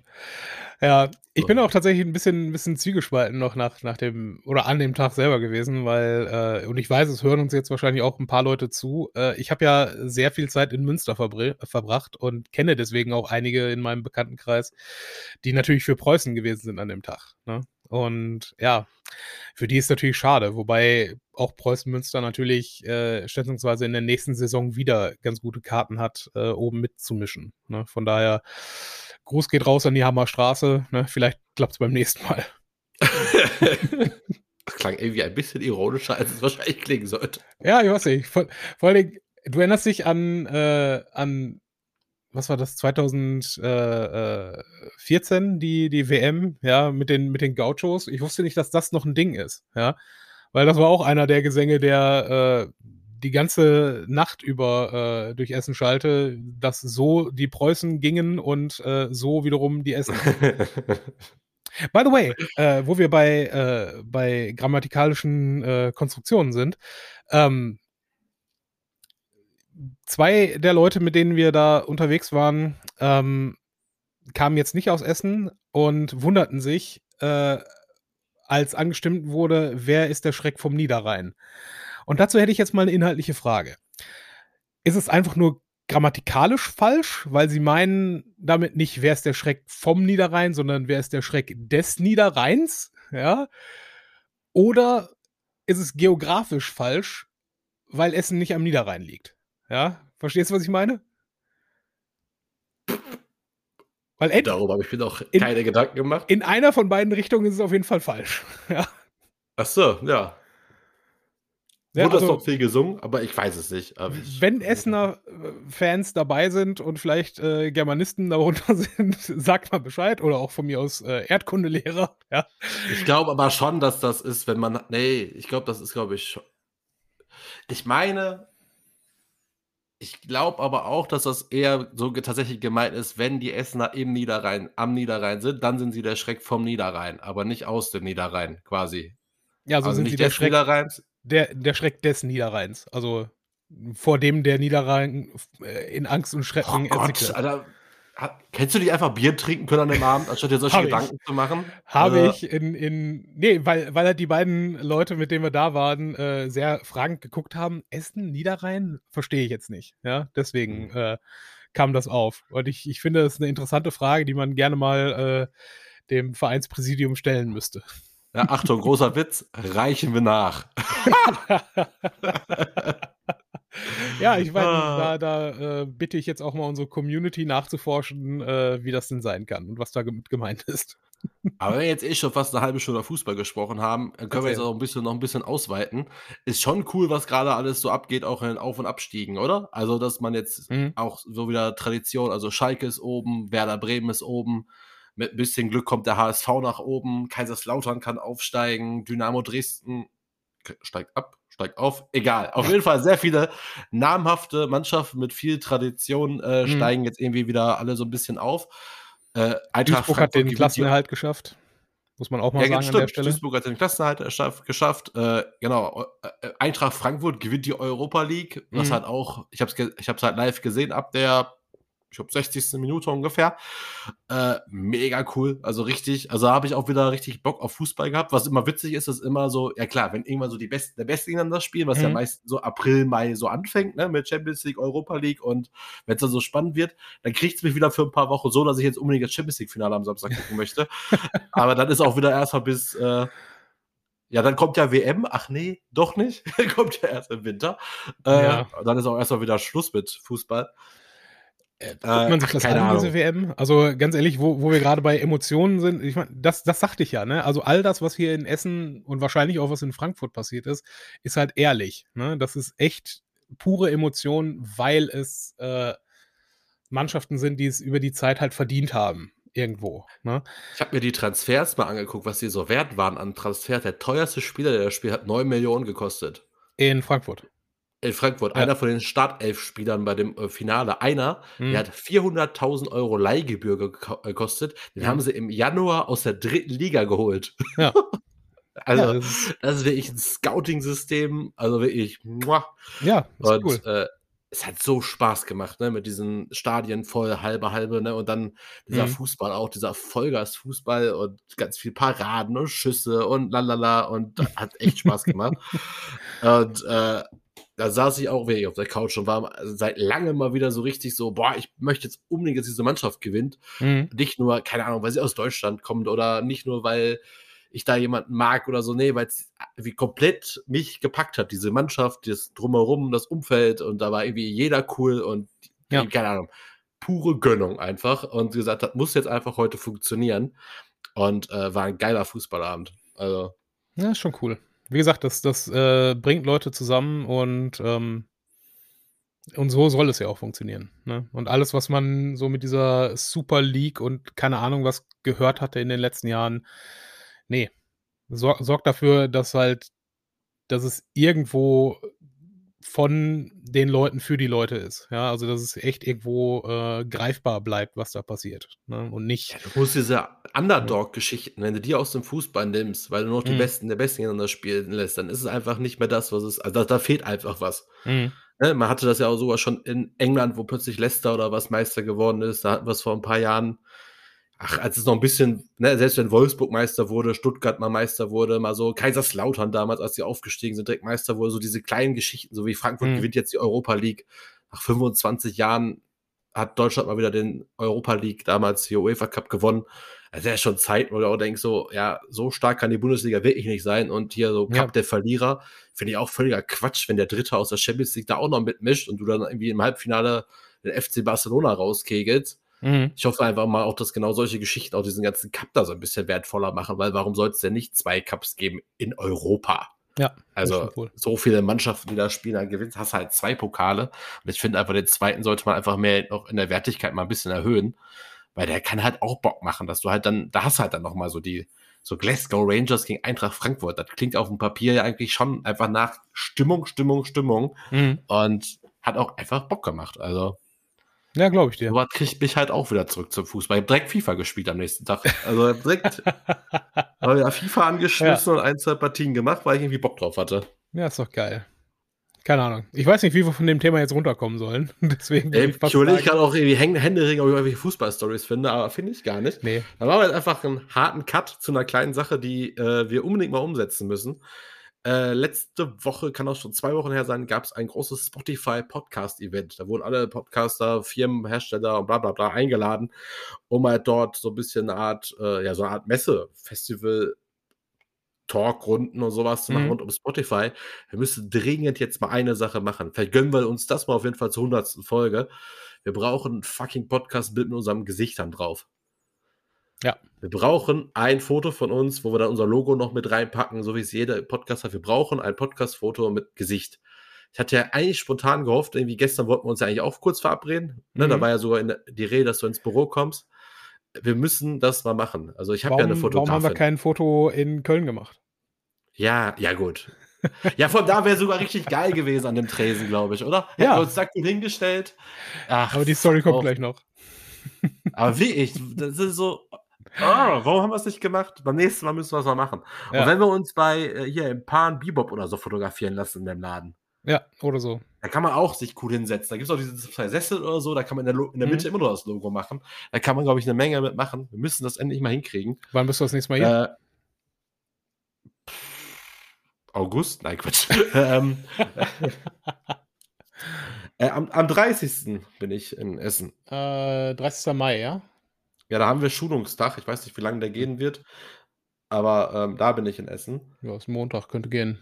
Ja, ich bin auch tatsächlich ein bisschen, ein bisschen zwiegespalten noch nach, nach dem oder an dem Tag selber gewesen, weil, äh, und ich weiß, es hören uns jetzt wahrscheinlich auch ein paar Leute zu. Äh, ich habe ja sehr viel Zeit in Münster verbracht und kenne deswegen auch einige in meinem Bekanntenkreis, die natürlich für Preußen gewesen sind an dem Tag. Ne? Und ja, für die ist natürlich schade, wobei auch Preußen Münster natürlich äh, schätzungsweise in der nächsten Saison wieder ganz gute Karten hat, äh, oben mitzumischen. Ne? Von daher, Gruß geht raus an die Hammerstraße. Ne? Vielleicht klappt es beim nächsten Mal. das klang irgendwie ein bisschen ironischer, als es wahrscheinlich klingen sollte. Ja, ich weiß nicht. Vor, vor allem, du erinnerst dich an, äh, an was war das, 2014, die, die WM, ja, mit den, mit den Gauchos. Ich wusste nicht, dass das noch ein Ding ist, ja. Weil das war auch einer der Gesänge, der äh, die ganze Nacht über äh, durch Essen schalte, dass so die Preußen gingen und äh, so wiederum die Essen. By the way, äh, wo wir bei, äh, bei grammatikalischen äh, Konstruktionen sind, ähm, zwei der Leute, mit denen wir da unterwegs waren, ähm, kamen jetzt nicht aus Essen und wunderten sich, äh, als angestimmt wurde, wer ist der Schreck vom Niederrhein? Und dazu hätte ich jetzt mal eine inhaltliche Frage. Ist es einfach nur grammatikalisch falsch, weil sie meinen damit nicht, wer ist der Schreck vom Niederrhein, sondern wer ist der Schreck des Niederrheins? Ja? Oder ist es geografisch falsch, weil Essen nicht am Niederrhein liegt? Ja, verstehst du, was ich meine? Weil Darüber habe ich mir noch keine in, Gedanken gemacht. In einer von beiden Richtungen ist es auf jeden Fall falsch. ja. Ach so, ja. Ja, Wurde also, das noch viel gesungen, aber ich weiß es nicht. wenn Essener äh, Fans dabei sind und vielleicht äh, Germanisten darunter sind, sagt mal Bescheid. Oder auch von mir aus äh, Erdkundelehrer. Ja. Ich glaube aber schon, dass das ist, wenn man. Nee, ich glaube, das ist, glaube ich. Ich meine, ich glaube aber auch, dass das eher so tatsächlich gemeint ist, wenn die Essener im Niederrhein, am Niederrhein sind, dann sind sie der Schreck vom Niederrhein, aber nicht aus dem Niederrhein quasi. Ja, so also sind nicht sie der Schreck, Niederrheins. Der, der Schreck des Niederrheins. Also vor dem der Niederrhein äh, in Angst und Schrecken oh Gott, Alter, Kennst du nicht einfach Bier trinken können an dem Abend, anstatt dir solche Gedanken ich. zu machen? Habe äh, ich in, in, nee, weil, weil halt die beiden Leute, mit denen wir da waren, äh, sehr fragend geguckt haben. Essen, Niederrhein? Verstehe ich jetzt nicht. Ja, deswegen mhm. äh, kam das auf. Und ich, ich finde, das ist eine interessante Frage, die man gerne mal äh, dem Vereinspräsidium stellen müsste. Ja, Achtung, großer Witz, reichen wir nach. ja, ich weiß, ah. da, da äh, bitte ich jetzt auch mal unsere Community nachzuforschen, äh, wie das denn sein kann und was da gemeint ist. Aber wenn wir jetzt eh schon fast eine halbe Stunde Fußball gesprochen haben, können Erzähl. wir jetzt auch ein bisschen, noch ein bisschen ausweiten. Ist schon cool, was gerade alles so abgeht, auch in den Auf- und Abstiegen, oder? Also, dass man jetzt mhm. auch so wieder Tradition, also Schalke ist oben, Werder Bremen ist oben, mit ein bisschen Glück kommt der HSV nach oben, Kaiserslautern kann aufsteigen, Dynamo Dresden steigt ab, steigt auf, egal. Auf jeden Fall sehr viele namhafte Mannschaften mit viel Tradition äh, mhm. steigen jetzt irgendwie wieder alle so ein bisschen auf. Äh, Eintracht Duisburg hat den Klassenerhalt geschafft. Muss man auch mal ja, sagen stimmt. an der Stelle. Duisburg hat den Klassenerhalt geschafft. Äh, genau. Äh, Eintracht Frankfurt gewinnt die Europa League, was mhm. halt auch, ich habe es ich hab's halt live gesehen ab der ich glaube, 60. Minute ungefähr. Äh, mega cool. Also richtig, also habe ich auch wieder richtig Bock auf Fußball gehabt. Was immer witzig ist, ist immer so, ja klar, wenn irgendwann so die Besten der Besten gegeneinander spielen, was mhm. ja meist so April, Mai so anfängt, ne, mit Champions League, Europa League und wenn es dann so spannend wird, dann kriegt es mich wieder für ein paar Wochen so, dass ich jetzt unbedingt das Champions League-Finale am Samstag gucken möchte. Aber dann ist auch wieder erstmal bis, äh, ja, dann kommt ja WM. Ach nee, doch nicht. kommt ja erst im Winter. Äh, ja. Dann ist auch erstmal wieder Schluss mit Fußball. Äh, guckt man sich das an, Ahnung. diese WM? Also ganz ehrlich, wo, wo wir gerade bei Emotionen sind, ich meine, das, das sagte ich ja, ne? Also all das, was hier in Essen und wahrscheinlich auch was in Frankfurt passiert ist, ist halt ehrlich. Ne? Das ist echt pure Emotion, weil es äh, Mannschaften sind, die es über die Zeit halt verdient haben. irgendwo. Ne? Ich habe mir die Transfers mal angeguckt, was die so wert waren an Transfers. Der teuerste Spieler, der das Spiel hat 9 Millionen gekostet. In Frankfurt. In Frankfurt. Ja. Einer von den Startelf-Spielern bei dem äh, Finale. Einer, mhm. der hat 400.000 Euro Leihgebühr gekostet. Den mhm. haben sie im Januar aus der dritten Liga geholt. Ja. Also, ja, das, das, ist wirklich ein Scouting-System, also wirklich, muah. Ja, und cool. äh, es hat so Spaß gemacht, ne, mit diesen Stadien voll, halbe, halbe, ne, und dann dieser mhm. Fußball auch, dieser Vollgas-Fußball und ganz viel Paraden und Schüsse und lalala und hat echt Spaß gemacht. und äh, da saß ich auch wirklich auf der Couch und war seit langem mal wieder so richtig so, boah, ich möchte jetzt unbedingt, dass diese Mannschaft gewinnt. Mhm. Nicht nur, keine Ahnung, weil sie aus Deutschland kommt oder nicht nur, weil ich da jemanden mag oder so. Nee, weil es wie komplett mich gepackt hat, diese Mannschaft, das Drumherum, das Umfeld und da war irgendwie jeder cool und ja. keine Ahnung, pure Gönnung einfach und gesagt hat, muss jetzt einfach heute funktionieren und äh, war ein geiler Fußballabend. Also. Ja, ist schon cool. Wie gesagt, das, das äh, bringt Leute zusammen und ähm, und so soll es ja auch funktionieren. Ne? Und alles, was man so mit dieser Super League und keine Ahnung was gehört hatte in den letzten Jahren, nee. Sor sorgt dafür, dass halt, dass es irgendwo von den Leuten für die Leute ist. Ja, also dass es echt irgendwo äh, greifbar bleibt, was da passiert. Ne? Und nicht. Ja, du musst diese Underdog-Geschichten, wenn du die aus dem Fußball nimmst, weil du noch die mhm. Besten der Besten gegeneinander spielen lässt, dann ist es einfach nicht mehr das, was es. Also da, da fehlt einfach was. Mhm. Ne? Man hatte das ja auch sogar schon in England, wo plötzlich Leicester oder was Meister geworden ist. Da hatten wir es vor ein paar Jahren ach, als es noch ein bisschen, ne, selbst wenn Wolfsburg Meister wurde, Stuttgart mal Meister wurde, mal so Kaiserslautern damals, als sie aufgestiegen sind, direkt Meister wurde, so diese kleinen Geschichten, so wie Frankfurt mhm. gewinnt jetzt die Europa League. Nach 25 Jahren hat Deutschland mal wieder den Europa League, damals hier UEFA Cup gewonnen. Also ja schon Zeit, wo du auch denkst, so, ja, so stark kann die Bundesliga wirklich nicht sein. Und hier so Cup ja. der Verlierer, finde ich auch völliger Quatsch, wenn der Dritte aus der Champions League da auch noch mitmischt und du dann irgendwie im Halbfinale den FC Barcelona rauskegelt. Mhm. Ich hoffe einfach mal auch, dass genau solche Geschichten auch diesen ganzen Cup da so ein bisschen wertvoller machen, weil warum soll es denn nicht zwei Cups geben in Europa? Ja. Also cool. so viele Mannschaften, die da spielen, dann gewinnst, hast halt zwei Pokale. Und ich finde einfach, den zweiten sollte man einfach mehr noch in der Wertigkeit mal ein bisschen erhöhen, weil der kann halt auch Bock machen, dass du halt dann, da hast halt dann noch mal so die, so Glasgow Rangers gegen Eintracht Frankfurt. Das klingt auf dem Papier ja eigentlich schon einfach nach Stimmung, Stimmung, Stimmung. Mhm. Und hat auch einfach Bock gemacht. Also ja, glaube ich dir. Aber kriegt mich halt auch wieder zurück zum Fußball. Ich habe direkt FIFA gespielt am nächsten Tag. Also direkt habe ja FIFA angeschmissen ja. und ein, zwei Partien gemacht, weil ich irgendwie Bock drauf hatte. Ja, ist doch geil. Keine Ahnung. Ich weiß nicht, wie wir von dem Thema jetzt runterkommen sollen. Deswegen Ey, ich überlege gerade auch irgendwie Händering, ob ich irgendwelche Fußballstories finde, aber finde ich gar nicht. Nee. Da machen wir jetzt einfach einen harten Cut zu einer kleinen Sache, die äh, wir unbedingt mal umsetzen müssen. Äh, letzte Woche, kann auch schon zwei Wochen her sein, gab es ein großes Spotify-Podcast-Event. Da wurden alle Podcaster, Firmen, Hersteller und bla bla bla eingeladen, um halt dort so ein bisschen eine Art, äh, ja, so eine Art Messe, Festival, Talkrunden und sowas zu machen mhm. rund um Spotify. Wir müssen dringend jetzt mal eine Sache machen. Vielleicht gönnen wir uns das mal auf jeden Fall zur hundertsten Folge. Wir brauchen ein fucking Podcast-Bild mit unserem Gesichtern drauf. Ja. Wir brauchen ein Foto von uns, wo wir dann unser Logo noch mit reinpacken, so wie es jeder Podcast hat. Wir brauchen ein Podcast-Foto mit Gesicht. Ich hatte ja eigentlich spontan gehofft, irgendwie gestern wollten wir uns ja eigentlich auch kurz verabreden. Ne? Mhm. Da war ja sogar die Rede, dass du ins Büro kommst. Wir müssen das mal machen. Also ich habe ja eine Fotografin. Warum haben wir kein Foto in Köln gemacht? Ja, ja gut. ja, von da wäre sogar richtig geil gewesen an dem Tresen, glaube ich, oder? Ja. Hätten wir uns da hingestellt. Ach, aber die Story kommt gleich noch. aber wie ich, das ist so, Ah, warum haben wir es nicht gemacht? Beim nächsten Mal müssen wir es mal machen. Ja. Und wenn wir uns bei äh, hier im Pan Bebop oder so fotografieren lassen in dem Laden. Ja, oder so. Da kann man auch sich cool hinsetzen. Da gibt es auch diese zwei Sessel oder so, da kann man in der, in der Mitte mhm. immer nur das Logo machen. Da kann man, glaube ich, eine Menge mitmachen. Wir müssen das endlich mal hinkriegen. Wann bist du das nächste Mal hier? Äh, August? Nein, Quatsch. ähm, äh, am, am 30. bin ich in Essen. Äh, 30. Mai, ja? Ja, da haben wir Schulungstag. Ich weiß nicht, wie lange der gehen wird. Aber ähm, da bin ich in Essen. Ja, ist Montag, könnte gehen.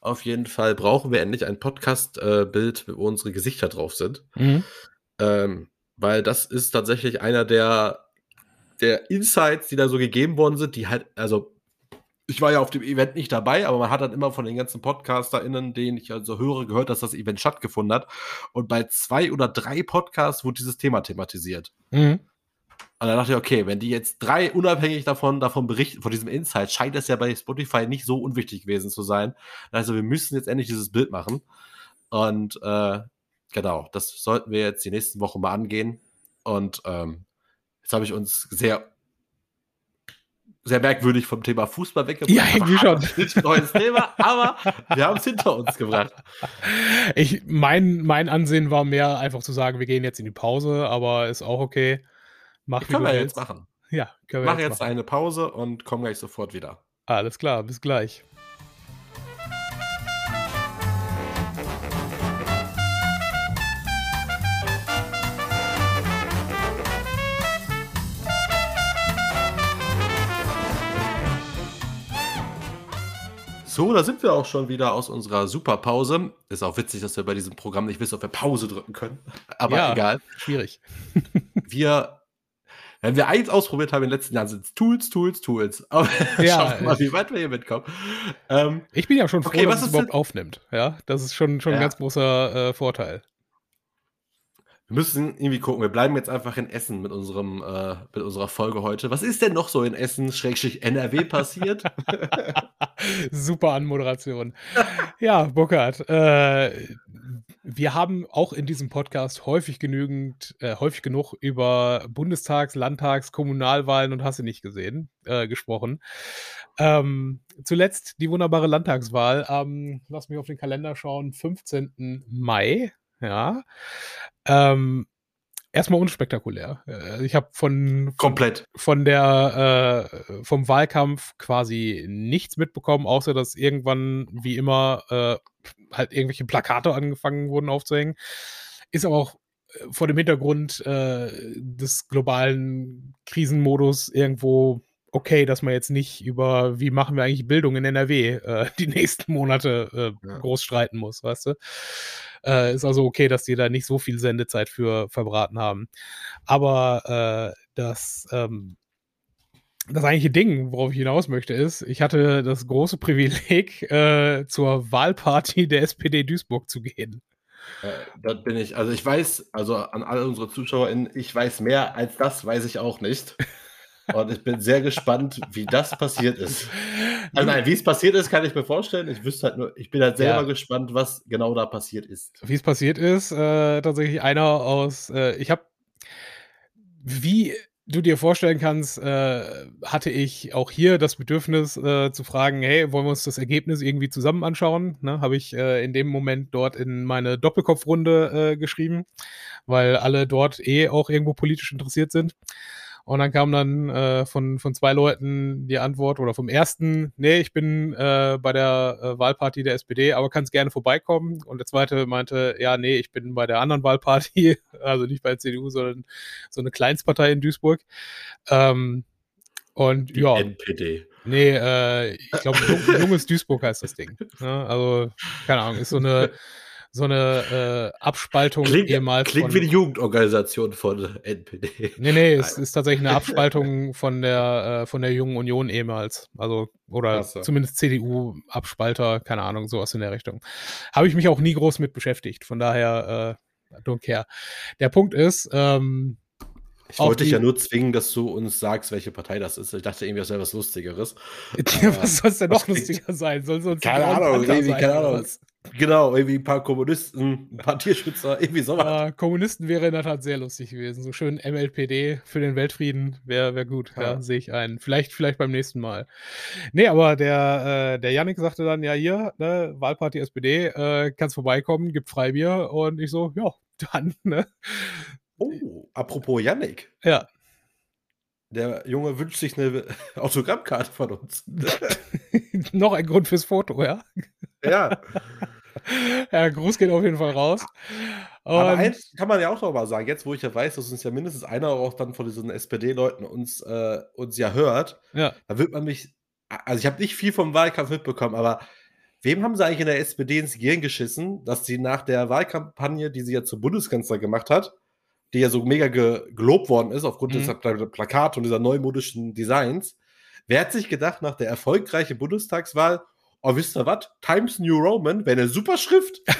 Auf jeden Fall brauchen wir endlich ein Podcast-Bild, wo unsere Gesichter drauf sind. Mhm. Ähm, weil das ist tatsächlich einer der, der Insights, die da so gegeben worden sind, die halt, also ich war ja auf dem Event nicht dabei, aber man hat dann immer von den ganzen PodcasterInnen, denen ich also höre, gehört, dass das Event stattgefunden hat. Und bei zwei oder drei Podcasts wurde dieses Thema thematisiert. Mhm. Und dann dachte ich, okay, wenn die jetzt drei unabhängig davon, davon berichten, von diesem Insight, scheint es ja bei Spotify nicht so unwichtig gewesen zu sein. Also wir müssen jetzt endlich dieses Bild machen. Und äh, genau, das sollten wir jetzt die nächsten Wochen mal angehen. Und ähm, jetzt habe ich uns sehr sehr merkwürdig vom Thema Fußball weggebracht. Ja, irgendwie schon. Nicht ein neues Thema, aber wir haben es hinter uns gebracht. Ich, mein, mein Ansehen war mehr einfach zu sagen, wir gehen jetzt in die Pause, aber ist auch okay. Mach können wir jetzt machen. Ja, können wir Mach jetzt, jetzt eine Pause und kommen gleich sofort wieder. Alles klar, bis gleich. So, da sind wir auch schon wieder aus unserer Superpause. Ist auch witzig, dass wir bei diesem Programm nicht wissen, ob wir Pause drücken können. Aber ja, egal. Schwierig. wir, wenn wir eins ausprobiert haben in den letzten Jahren, sind es Tools, Tools, Tools. Aber ja, schauen wir mal, wie weit wir hier mitkommen. Ähm, ich bin ja schon froh, okay, dass es überhaupt denn? aufnimmt. Ja, das ist schon, schon ja. ein ganz großer äh, Vorteil. Wir müssen irgendwie gucken. Wir bleiben jetzt einfach in Essen mit unserem äh, mit unserer Folge heute. Was ist denn noch so in Essen Schrägstrich NRW passiert? Super Anmoderation. ja, Burkhard, äh, wir haben auch in diesem Podcast häufig genügend, äh, häufig genug über Bundestags-, Landtags-, Kommunalwahlen und hast du nicht gesehen äh, gesprochen. Ähm, zuletzt die wunderbare Landtagswahl am, lass mich auf den Kalender schauen, 15. Mai. Ja. Ähm, erstmal unspektakulär. Äh, ich habe von komplett von der äh, vom Wahlkampf quasi nichts mitbekommen, außer dass irgendwann wie immer äh, halt irgendwelche Plakate angefangen wurden aufzuhängen. Ist aber auch äh, vor dem Hintergrund äh, des globalen Krisenmodus irgendwo okay, dass man jetzt nicht über, wie machen wir eigentlich Bildung in NRW äh, die nächsten Monate äh, ja. groß streiten muss, weißt du? Äh, ist also okay, dass die da nicht so viel Sendezeit für verbraten haben. Aber äh, das, ähm, das eigentliche Ding, worauf ich hinaus möchte, ist, ich hatte das große Privileg, äh, zur Wahlparty der SPD Duisburg zu gehen. Äh, dort bin ich, also ich weiß, also an alle unsere ZuschauerInnen, ich weiß mehr als das, weiß ich auch nicht. Und ich bin sehr gespannt, wie das passiert ist. Also nein, wie es passiert ist, kann ich mir vorstellen. Ich wüsste halt nur, ich bin halt selber ja. gespannt, was genau da passiert ist. Wie es passiert ist, äh, tatsächlich einer aus, äh, ich habe, wie du dir vorstellen kannst, äh, hatte ich auch hier das Bedürfnis äh, zu fragen, hey, wollen wir uns das Ergebnis irgendwie zusammen anschauen? Ne, habe ich äh, in dem Moment dort in meine Doppelkopfrunde äh, geschrieben, weil alle dort eh auch irgendwo politisch interessiert sind. Und dann kam dann äh, von, von zwei Leuten die Antwort oder vom ersten, nee, ich bin äh, bei der äh, Wahlparty der SPD, aber kannst gerne vorbeikommen. Und der zweite meinte, ja, nee, ich bin bei der anderen Wahlparty, also nicht bei der CDU, sondern so eine Kleinstpartei in Duisburg. Ähm, und die ja. NPD. Nee, äh, ich glaube, junges Duisburg heißt das Ding. Ja, ne? also, keine Ahnung, ist so eine so eine äh, Abspaltung klingt, ehemals. Klingt von, wie die Jugendorganisation von NPD. Nee, nee, es ist tatsächlich eine Abspaltung von der, äh, von der Jungen Union ehemals. Also, oder so. zumindest CDU-Abspalter, keine Ahnung, sowas in der Richtung. Habe ich mich auch nie groß mit beschäftigt. Von daher, äh, don't care. Der Punkt ist, ähm, ich wollte dich ja nur zwingen, dass du uns sagst, welche Partei das ist. Ich dachte irgendwie, das wäre was Lustigeres. was soll es denn noch lustiger sein? Soll sonst keine Ahnung, keine Ahnung. Genau, irgendwie ein paar Kommunisten, ein paar Tierschützer, irgendwie sowas. Ja, Kommunisten wäre in der Tat sehr lustig gewesen. So schön MLPD für den Weltfrieden wäre wär gut, ja, ja sehe ich ein. Vielleicht, vielleicht beim nächsten Mal. Nee, aber der, äh, der Yannick sagte dann, ja, hier, ne, Wahlparty SPD, äh, kannst vorbeikommen, gibt Freibier. Und ich so, ja, dann, ne? Oh, apropos Yannick. Ja. Der Junge wünscht sich eine Autogrammkarte von uns. Noch ein Grund fürs Foto, ja? Ja. ja, Gruß geht auf jeden Fall raus. Und Aber eins kann man ja auch noch mal sagen, jetzt wo ich ja weiß, dass uns ja mindestens einer auch dann von diesen SPD-Leuten uns, äh, uns ja hört, ja. da wird man mich, also ich habe nicht viel vom Wahlkampf mitbekommen, aber wem haben sie eigentlich in der SPD ins Gehirn geschissen, dass sie nach der Wahlkampagne, die sie ja zum Bundeskanzler gemacht hat, die ja so mega ge gelobt worden ist aufgrund mhm. dieser Plakate und dieser neumodischen Designs. Wer hat sich gedacht, nach der erfolgreichen Bundestagswahl, oh, wisst ihr was? Times New Roman wäre eine super Schrift.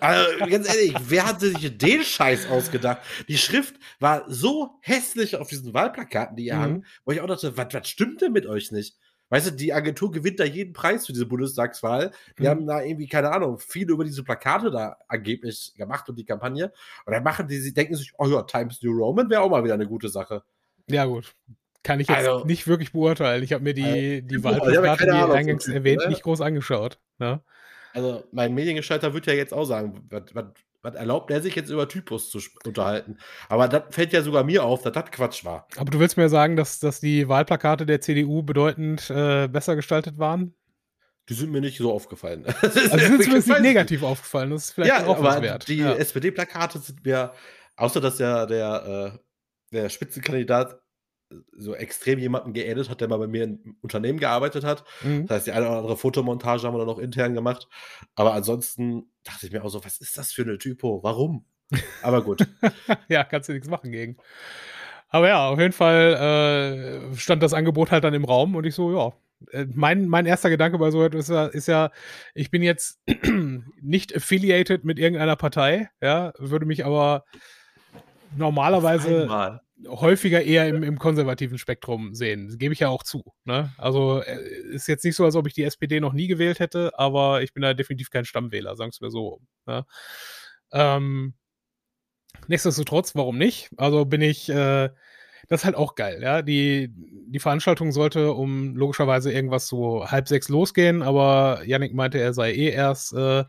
Also, ganz ehrlich, wer hat sich den Scheiß ausgedacht? Die Schrift war so hässlich auf diesen Wahlplakaten, die ihr mhm. haben, wo ich auch dachte, was, was stimmt denn mit euch nicht? Weißt du, die Agentur gewinnt da jeden Preis für diese Bundestagswahl. Die mhm. haben da irgendwie, keine Ahnung, viel über diese Plakate da angeblich gemacht und die Kampagne. Und dann machen die, sie denken sich, oh ja, Times New Roman wäre auch mal wieder eine gute Sache. Ja, gut. Kann ich jetzt also, nicht wirklich beurteilen. Ich habe mir die, also, die Wahlplakate, die eingangs erwähnt, ne? nicht groß angeschaut. Ne? Also, mein Mediengestalter wird ja jetzt auch sagen, was, was, was erlaubt der sich jetzt über Typus zu unterhalten? Aber das fällt ja sogar mir auf, dass das Quatsch war. Aber du willst mir sagen, dass, dass die Wahlplakate der CDU bedeutend äh, besser gestaltet waren? Die sind mir nicht so aufgefallen. also sind zumindest nicht negativ aufgefallen. Das ist vielleicht ja, auch was wert. Die ja. SPD-Plakate sind mir, außer dass ja der, äh, der Spitzenkandidat so extrem jemanden geedet hat, der mal bei mir im Unternehmen gearbeitet hat. Mhm. Das heißt, die eine oder andere Fotomontage haben wir dann noch intern gemacht. Aber ansonsten dachte ich mir auch so, was ist das für eine Typo? Warum? Aber gut. ja, kannst du nichts machen gegen. Aber ja, auf jeden Fall äh, stand das Angebot halt dann im Raum und ich so, ja. Äh, mein, mein erster Gedanke bei so etwas ist ja, ist ja, ich bin jetzt nicht affiliated mit irgendeiner Partei, ja, würde mich aber normalerweise häufiger eher im, im konservativen Spektrum sehen. Das gebe ich ja auch zu. Ne? Also äh, ist jetzt nicht so, als ob ich die SPD noch nie gewählt hätte, aber ich bin da definitiv kein Stammwähler, sagen wir so. Ne? Ähm, nichtsdestotrotz, warum nicht? Also bin ich, äh, das ist halt auch geil, ja. Die, die Veranstaltung sollte um logischerweise irgendwas so halb sechs losgehen, aber Yannick meinte, er sei eh erst äh,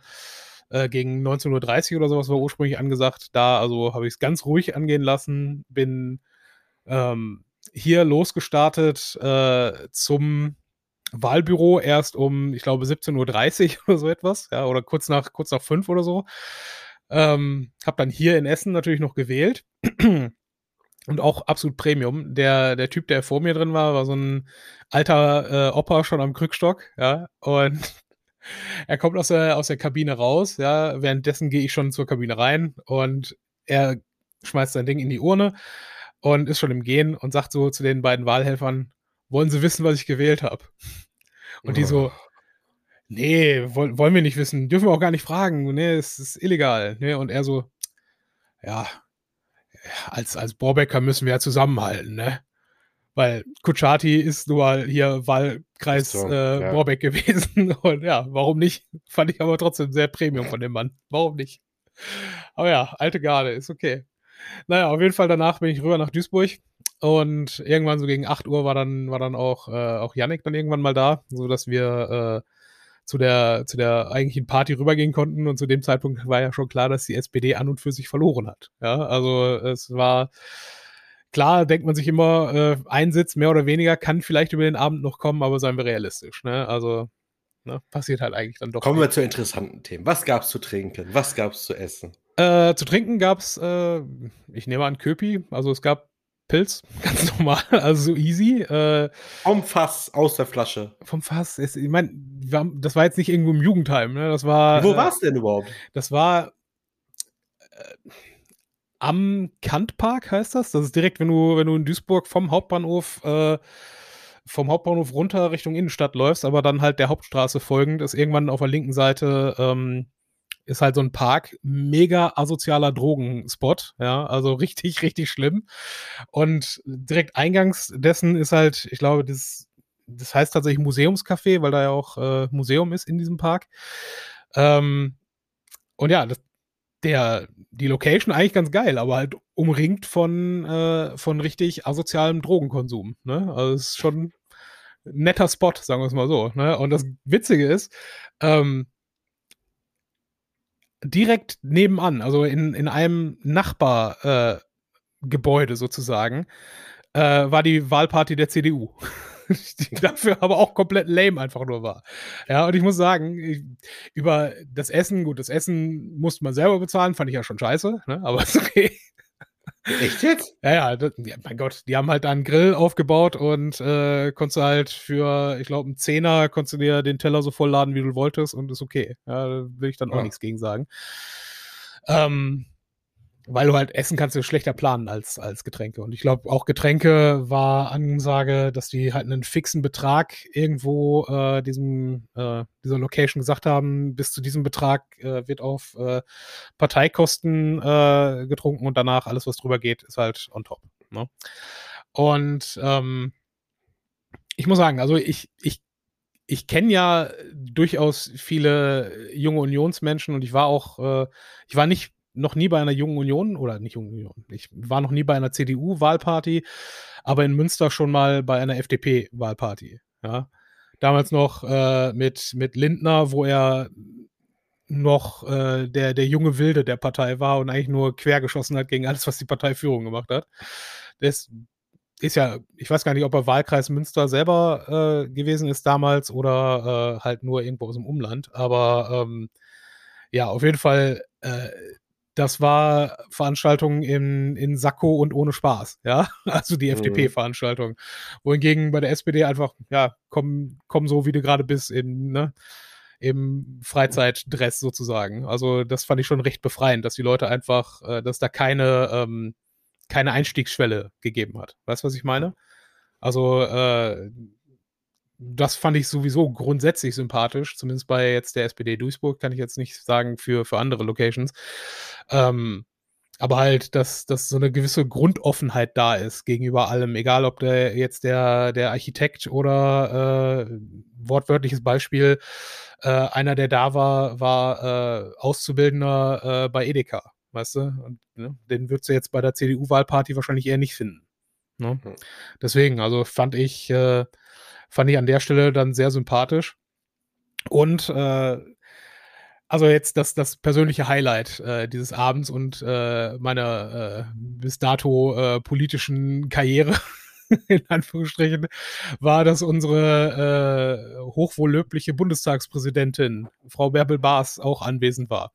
äh, gegen 19.30 Uhr oder sowas war ursprünglich angesagt. Da also habe ich es ganz ruhig angehen lassen, bin ähm, hier losgestartet äh, zum Wahlbüro erst um, ich glaube, 17.30 Uhr oder so etwas, ja, oder kurz nach, kurz nach fünf oder so. Ähm, hab dann hier in Essen natürlich noch gewählt. Und auch absolut Premium. Der, der Typ, der vor mir drin war, war so ein alter äh, Opa schon am Krückstock, ja. Und er kommt aus der, aus der Kabine raus, ja, währenddessen gehe ich schon zur Kabine rein und er schmeißt sein Ding in die Urne und ist schon im Gehen und sagt so zu den beiden Wahlhelfern, wollen Sie wissen, was ich gewählt habe? Und oh. die so, nee, wollen, wollen wir nicht wissen, dürfen wir auch gar nicht fragen, nee, es ist illegal. Nee, und er so, ja, als, als Borbecker müssen wir ja zusammenhalten, ne? Weil Kuchati ist nun mal hier Wahlkreis so, äh, ja. Borbeck gewesen. Und ja, warum nicht? Fand ich aber trotzdem sehr Premium von dem Mann. Warum nicht? Aber ja, alte Garde, ist okay. Naja, auf jeden Fall danach bin ich rüber nach Duisburg. Und irgendwann so gegen 8 Uhr war dann, war dann auch, äh, auch Yannick dann irgendwann mal da, sodass wir äh, zu der, zu der eigentlichen Party rübergehen konnten. Und zu dem Zeitpunkt war ja schon klar, dass die SPD an und für sich verloren hat. Ja, also es war klar denkt man sich immer, äh, ein Sitz mehr oder weniger kann vielleicht über den Abend noch kommen, aber seien wir realistisch. Ne? Also ne, passiert halt eigentlich dann doch. Kommen nicht. wir zu interessanten Themen. Was gab es zu trinken? Was gab es zu essen? Äh, zu trinken gab es, äh, ich nehme an, Köpi. Also es gab Pilz, ganz normal, also so easy. Äh, vom Fass aus der Flasche. Vom Fass. Ist, ich meine, das war jetzt nicht irgendwo im Jugendheim. Ne? Das war. Wo äh, war es denn überhaupt? Das war. Äh, am Kantpark heißt das. Das ist direkt, wenn du, wenn du in Duisburg vom Hauptbahnhof, äh, vom Hauptbahnhof runter Richtung Innenstadt läufst, aber dann halt der Hauptstraße folgend, ist irgendwann auf der linken Seite ähm, ist halt so ein Park, mega asozialer Drogenspot, ja, also richtig, richtig schlimm. Und direkt eingangs dessen ist halt, ich glaube, das, das heißt tatsächlich Museumscafé, weil da ja auch äh, Museum ist in diesem Park. Ähm, und ja, das, der, die Location eigentlich ganz geil, aber halt umringt von, äh, von richtig asozialem Drogenkonsum. Ne? Also es ist schon ein netter Spot, sagen wir es mal so. Ne? Und das Witzige ist, ähm, direkt nebenan, also in, in einem Nachbargebäude äh, sozusagen, äh, war die Wahlparty der CDU. die dafür aber auch komplett lame einfach nur war. Ja, und ich muss sagen, ich, über das Essen, gut, das Essen musste man selber bezahlen, fand ich ja schon scheiße, ne? aber ist okay. Echt jetzt? Ja, ja, das, ja, mein Gott, die haben halt da einen Grill aufgebaut und äh, konntest du halt für, ich glaube, einen Zehner konntest du dir den Teller so voll laden, wie du wolltest und ist okay. Ja, da will ich dann auch ja. nichts gegen sagen. Ähm, weil du halt essen kannst du schlechter planen als, als Getränke. Und ich glaube, auch Getränke war Ansage, dass die halt einen fixen Betrag irgendwo äh, diesem, äh, dieser Location gesagt haben, bis zu diesem Betrag äh, wird auf äh, Parteikosten äh, getrunken und danach alles, was drüber geht, ist halt on top. Ne? Und ähm, ich muss sagen, also ich, ich ich kenne ja durchaus viele junge Unionsmenschen und ich war auch, äh, ich war nicht noch nie bei einer jungen Union oder nicht jungen Union. Ich war noch nie bei einer CDU-Wahlparty, aber in Münster schon mal bei einer FDP-Wahlparty. Ja. Damals noch äh, mit, mit Lindner, wo er noch äh, der, der junge Wilde der Partei war und eigentlich nur quergeschossen hat gegen alles, was die Parteiführung gemacht hat. Das ist ja, ich weiß gar nicht, ob er Wahlkreis Münster selber äh, gewesen ist damals oder äh, halt nur irgendwo aus dem Umland. Aber ähm, ja, auf jeden Fall äh, das war Veranstaltung in, in Sakko und ohne Spaß, ja. Also die mhm. FDP-Veranstaltung. Wohingegen bei der SPD einfach, ja, komm, komm so, wie du gerade bist, in, ne, im Freizeitdress sozusagen. Also das fand ich schon recht befreiend, dass die Leute einfach, äh, dass da keine, ähm, keine Einstiegsschwelle gegeben hat. Weißt du, was ich meine? Also, äh, das fand ich sowieso grundsätzlich sympathisch, zumindest bei jetzt der SPD Duisburg, kann ich jetzt nicht sagen für, für andere Locations. Ähm, aber halt, dass, dass so eine gewisse Grundoffenheit da ist gegenüber allem, egal ob der jetzt der, der Architekt oder äh, wortwörtliches Beispiel, äh, einer, der da war, war äh, Auszubildender äh, bei Edeka, weißt du? Und, ne? Den würdest du jetzt bei der CDU-Wahlparty wahrscheinlich eher nicht finden. Ne? Hm. Deswegen, also fand ich, äh, fand ich an der Stelle dann sehr sympathisch. Und äh, also jetzt das, das persönliche Highlight äh, dieses Abends und äh, meiner äh, bis dato äh, politischen Karriere, in Anführungsstrichen, war, dass unsere äh, hochwohllöbliche Bundestagspräsidentin, Frau Bärbel Baas, auch anwesend war.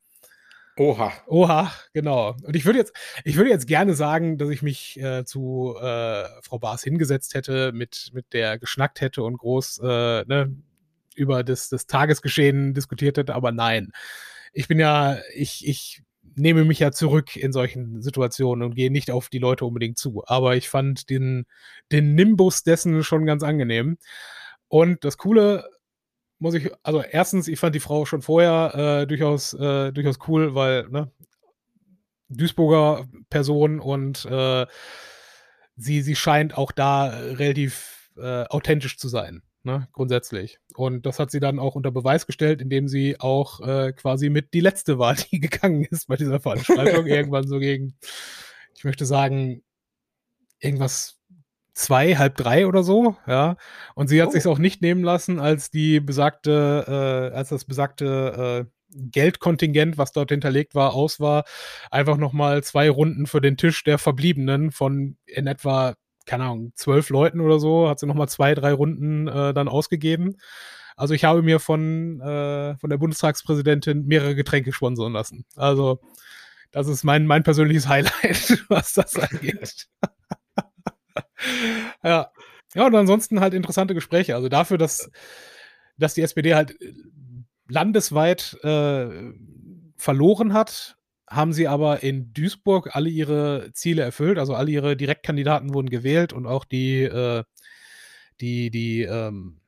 Oha. Oha, genau. Und ich würde jetzt, ich würde jetzt gerne sagen, dass ich mich äh, zu äh, Frau Baas hingesetzt hätte, mit, mit der geschnackt hätte und groß äh, ne, über das, das Tagesgeschehen diskutiert hätte, aber nein. Ich bin ja, ich, ich nehme mich ja zurück in solchen Situationen und gehe nicht auf die Leute unbedingt zu. Aber ich fand den, den Nimbus dessen schon ganz angenehm. Und das Coole muss ich, also erstens, ich fand die Frau schon vorher äh, durchaus, äh, durchaus cool, weil, ne, Duisburger Person und äh, sie, sie scheint auch da relativ äh, authentisch zu sein, ne, grundsätzlich. Und das hat sie dann auch unter Beweis gestellt, indem sie auch äh, quasi mit die letzte war, die gegangen ist bei dieser Veranstaltung, irgendwann so gegen, ich möchte sagen, irgendwas zwei, halb drei oder so, ja. Und sie hat oh. sich auch nicht nehmen lassen, als die besagte, äh, als das besagte äh, Geldkontingent, was dort hinterlegt war, aus war, einfach nochmal zwei Runden für den Tisch der Verbliebenen von in etwa, keine Ahnung, zwölf Leuten oder so, hat sie nochmal zwei, drei Runden äh, dann ausgegeben. Also ich habe mir von, äh, von der Bundestagspräsidentin mehrere Getränke sponsern lassen. Also das ist mein, mein persönliches Highlight, was das angeht. ja. Ja, und ansonsten halt interessante Gespräche. Also dafür, dass, dass die SPD halt äh, landesweit äh, verloren hat, haben sie aber in Duisburg alle ihre Ziele erfüllt. Also alle ihre Direktkandidaten wurden gewählt und auch die, äh, die, die, ähm,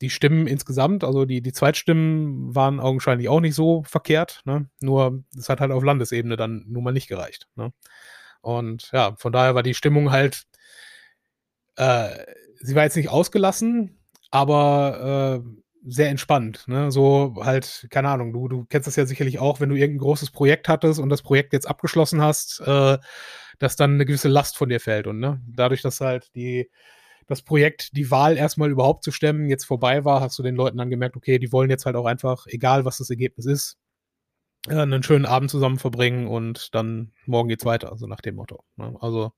die Stimmen insgesamt, also die, die Zweitstimmen waren augenscheinlich auch nicht so verkehrt. Ne? Nur es hat halt auf Landesebene dann nun mal nicht gereicht. Ne? Und ja, von daher war die Stimmung halt äh, sie war jetzt nicht ausgelassen, aber äh, sehr entspannt. Ne? So halt, keine Ahnung, du, du kennst das ja sicherlich auch, wenn du irgendein großes Projekt hattest und das Projekt jetzt abgeschlossen hast, äh, dass dann eine gewisse Last von dir fällt. Und ne, dadurch, dass halt die, das Projekt, die Wahl erstmal überhaupt zu stemmen, jetzt vorbei war, hast du den Leuten dann gemerkt, okay, die wollen jetzt halt auch einfach, egal was das Ergebnis ist, äh, einen schönen Abend zusammen verbringen und dann morgen geht's weiter, so nach dem Motto. Ne? Also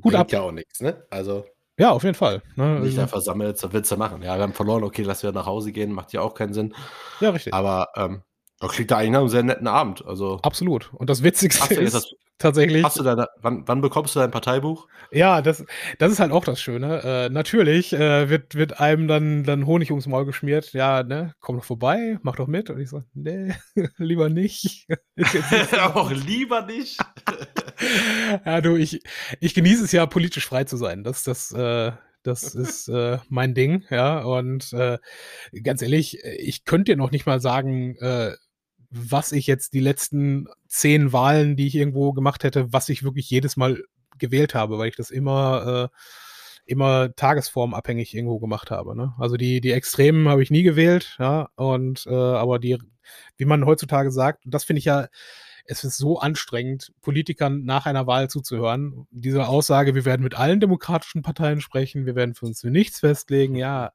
gut ab. ja auch nichts, ne? Also ja, auf jeden Fall. Ne? Nicht also einfach sammeln, jetzt willst du machen. Ja, wir haben verloren, okay, lass wieder nach Hause gehen, macht ja auch keinen Sinn. Ja, richtig. Aber ähm, klingt da eigentlich nach einem sehr netten Abend. Also, Absolut. Und das Witzigste ist. Das, tatsächlich. Hast du deine, wann, wann bekommst du dein Parteibuch? Ja, das, das ist halt auch das Schöne. Äh, natürlich äh, wird, wird einem dann, dann Honig ums Maul geschmiert. Ja, ne, komm doch vorbei, mach doch mit. Und ich so, nee, lieber nicht. auch lieber nicht. ja, du, ich, ich genieße es ja, politisch frei zu sein. Das, das, äh, das ist äh, mein Ding, ja. Und äh, ganz ehrlich, ich könnte dir noch nicht mal sagen, äh, was ich jetzt die letzten zehn Wahlen, die ich irgendwo gemacht hätte, was ich wirklich jedes Mal gewählt habe, weil ich das immer, äh, immer tagesformabhängig irgendwo gemacht habe. Ne? Also die, die Extremen habe ich nie gewählt, ja, und äh, aber die, wie man heutzutage sagt, das finde ich ja, es ist so anstrengend, Politikern nach einer Wahl zuzuhören. Diese Aussage, wir werden mit allen demokratischen Parteien sprechen, wir werden für uns für nichts festlegen, ja,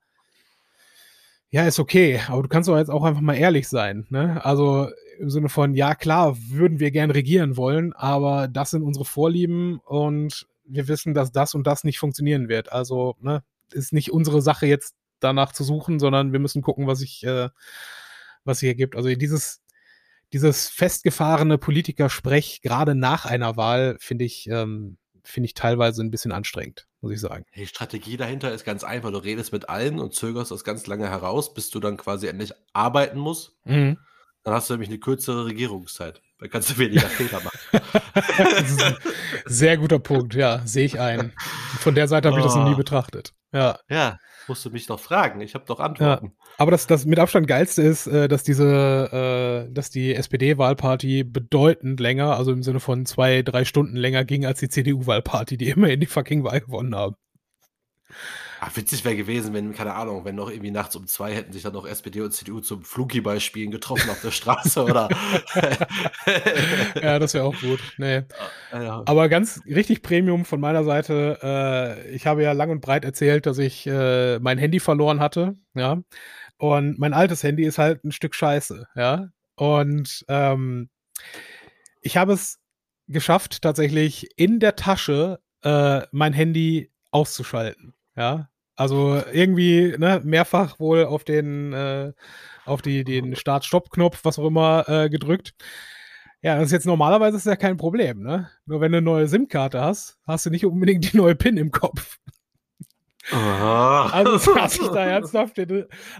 ja, ist okay, aber du kannst doch jetzt auch einfach mal ehrlich sein. Ne? Also im Sinne von, ja klar, würden wir gern regieren wollen, aber das sind unsere Vorlieben und wir wissen, dass das und das nicht funktionieren wird. Also ne, ist nicht unsere Sache jetzt danach zu suchen, sondern wir müssen gucken, was sich äh, was sich ergibt. Also dieses dieses festgefahrene Politikersprech gerade nach einer Wahl finde ich ähm, finde ich teilweise ein bisschen anstrengend, muss ich sagen. Die Strategie dahinter ist ganz einfach. Du redest mit allen und zögerst das ganz lange heraus, bis du dann quasi endlich arbeiten musst. Mhm. Dann hast du nämlich eine kürzere Regierungszeit. Da kannst du weniger Fehler machen. sehr guter Punkt, ja, sehe ich ein. Von der Seite habe ich das noch nie ah. betrachtet. Ja. Ja, musst du mich doch fragen. Ich habe doch Antworten. Ja. Aber das, das mit Abstand geilste ist, äh, dass diese, äh, dass die SPD-Wahlparty bedeutend länger, also im Sinne von zwei, drei Stunden länger ging als die CDU-Wahlparty, die immerhin die fucking Wahl gewonnen haben. Ach, witzig wäre gewesen, wenn, keine Ahnung, wenn noch irgendwie nachts um zwei hätten sich dann noch SPD und CDU zum Flunkyball-Spielen getroffen auf der Straße oder. ja, das wäre auch gut. Nee. Ja. Aber ganz richtig Premium von meiner Seite. Äh, ich habe ja lang und breit erzählt, dass ich äh, mein Handy verloren hatte. Ja. Und mein altes Handy ist halt ein Stück Scheiße. Ja. Und ähm, ich habe es geschafft, tatsächlich in der Tasche äh, mein Handy auszuschalten. Ja, also irgendwie ne, mehrfach wohl auf den, äh, auf die, den Start-Stopp-Knopf, was auch immer, äh, gedrückt. Ja, das ist jetzt normalerweise ist ja kein Problem, ne? Nur wenn du eine neue SIM-Karte hast, hast du nicht unbedingt die neue PIN im Kopf. Aha. Also saß ich da ernsthaft,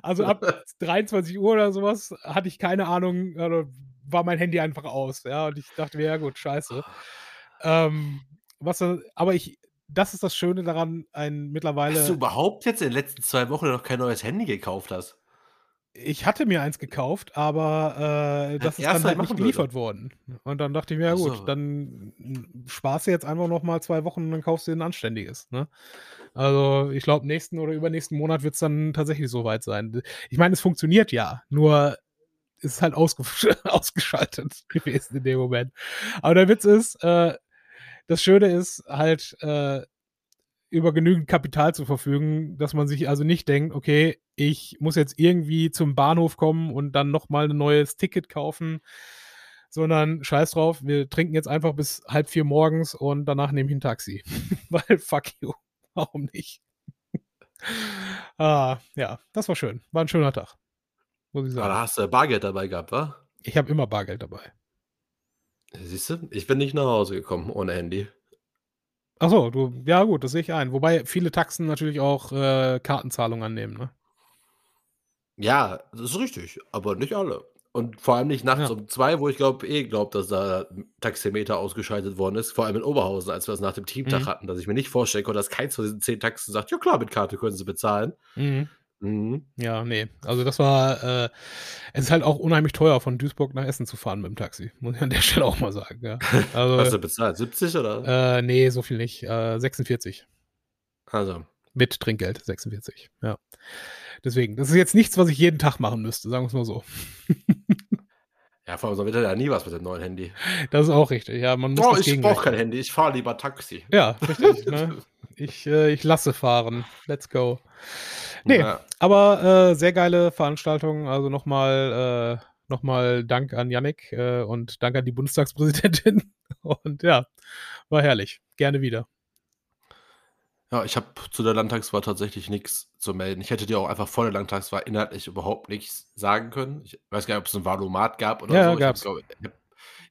also ab 23 Uhr oder sowas hatte ich keine Ahnung, also war mein Handy einfach aus, ja, und ich dachte mir, ja gut, scheiße. Ähm, was, aber ich, das ist das Schöne daran, ein mittlerweile. Hast du überhaupt jetzt in den letzten zwei Wochen noch kein neues Handy gekauft hast? Ich hatte mir eins gekauft, aber äh, das ja, ist dann halt nicht geliefert würde. worden. Und dann dachte ich mir, ja gut, so. dann sparst du jetzt einfach noch mal zwei Wochen und dann kaufst du dir ein anständiges. Ne? Also ich glaube, nächsten oder übernächsten Monat wird es dann tatsächlich soweit sein. Ich meine, es funktioniert ja, nur ist halt ausge ausgeschaltet gewesen in dem Moment. Aber der Witz ist, äh, das Schöne ist halt, äh, über genügend Kapital zu verfügen, dass man sich also nicht denkt, okay, ich muss jetzt irgendwie zum Bahnhof kommen und dann nochmal ein neues Ticket kaufen, sondern scheiß drauf, wir trinken jetzt einfach bis halb vier morgens und danach nehme ich ein Taxi. Weil fuck you, warum nicht? ah, ja, das war schön. War ein schöner Tag. Muss ich sagen. Aber hast du Bargeld dabei gehabt, wa? Ich habe immer Bargeld dabei. Siehst du, ich bin nicht nach Hause gekommen ohne Handy. Ach so, du, ja gut, das sehe ich ein. Wobei viele Taxen natürlich auch äh, Kartenzahlungen annehmen, ne? Ja, das ist richtig, aber nicht alle. Und vor allem nicht nachts ja. um zwei, wo ich glaube, eh glaube, dass da Taximeter ausgeschaltet worden ist, vor allem in Oberhausen, als wir es nach dem Teamtag mhm. hatten, dass ich mir nicht vorstellen konnte, dass keins von diesen zehn Taxen sagt, ja klar, mit Karte können sie bezahlen. Mhm. Mhm. Ja, nee. Also das war, äh, es ist halt auch unheimlich teuer, von Duisburg nach Essen zu fahren mit dem Taxi. Muss ich an der Stelle auch mal sagen. Ja. Also, Hast du bezahlt? 70 oder? Äh, nee, so viel nicht. Äh, 46. Also. Mit Trinkgeld, 46. Ja. Deswegen, das ist jetzt nichts, was ich jeden Tag machen müsste, sagen wir es mal so. ja, vor allem so wird ja nie was mit dem neuen Handy. Das ist auch richtig, ja. Man muss oh, ich brauche kein Handy, ich fahre lieber Taxi. Ja, richtig. ne? ich, äh, ich lasse fahren. Let's go. Nee, ja. aber äh, sehr geile Veranstaltung. Also nochmal äh, nochmal Dank an Yannick äh, und Dank an die Bundestagspräsidentin. Und ja, war herrlich. Gerne wieder. Ja, ich habe zu der Landtagswahl tatsächlich nichts zu melden. Ich hätte dir auch einfach vor der Landtagswahl inhaltlich überhaupt nichts sagen können. Ich weiß gar nicht, ob es ein Wahlomat gab oder ja, so. Gab's. Ich habe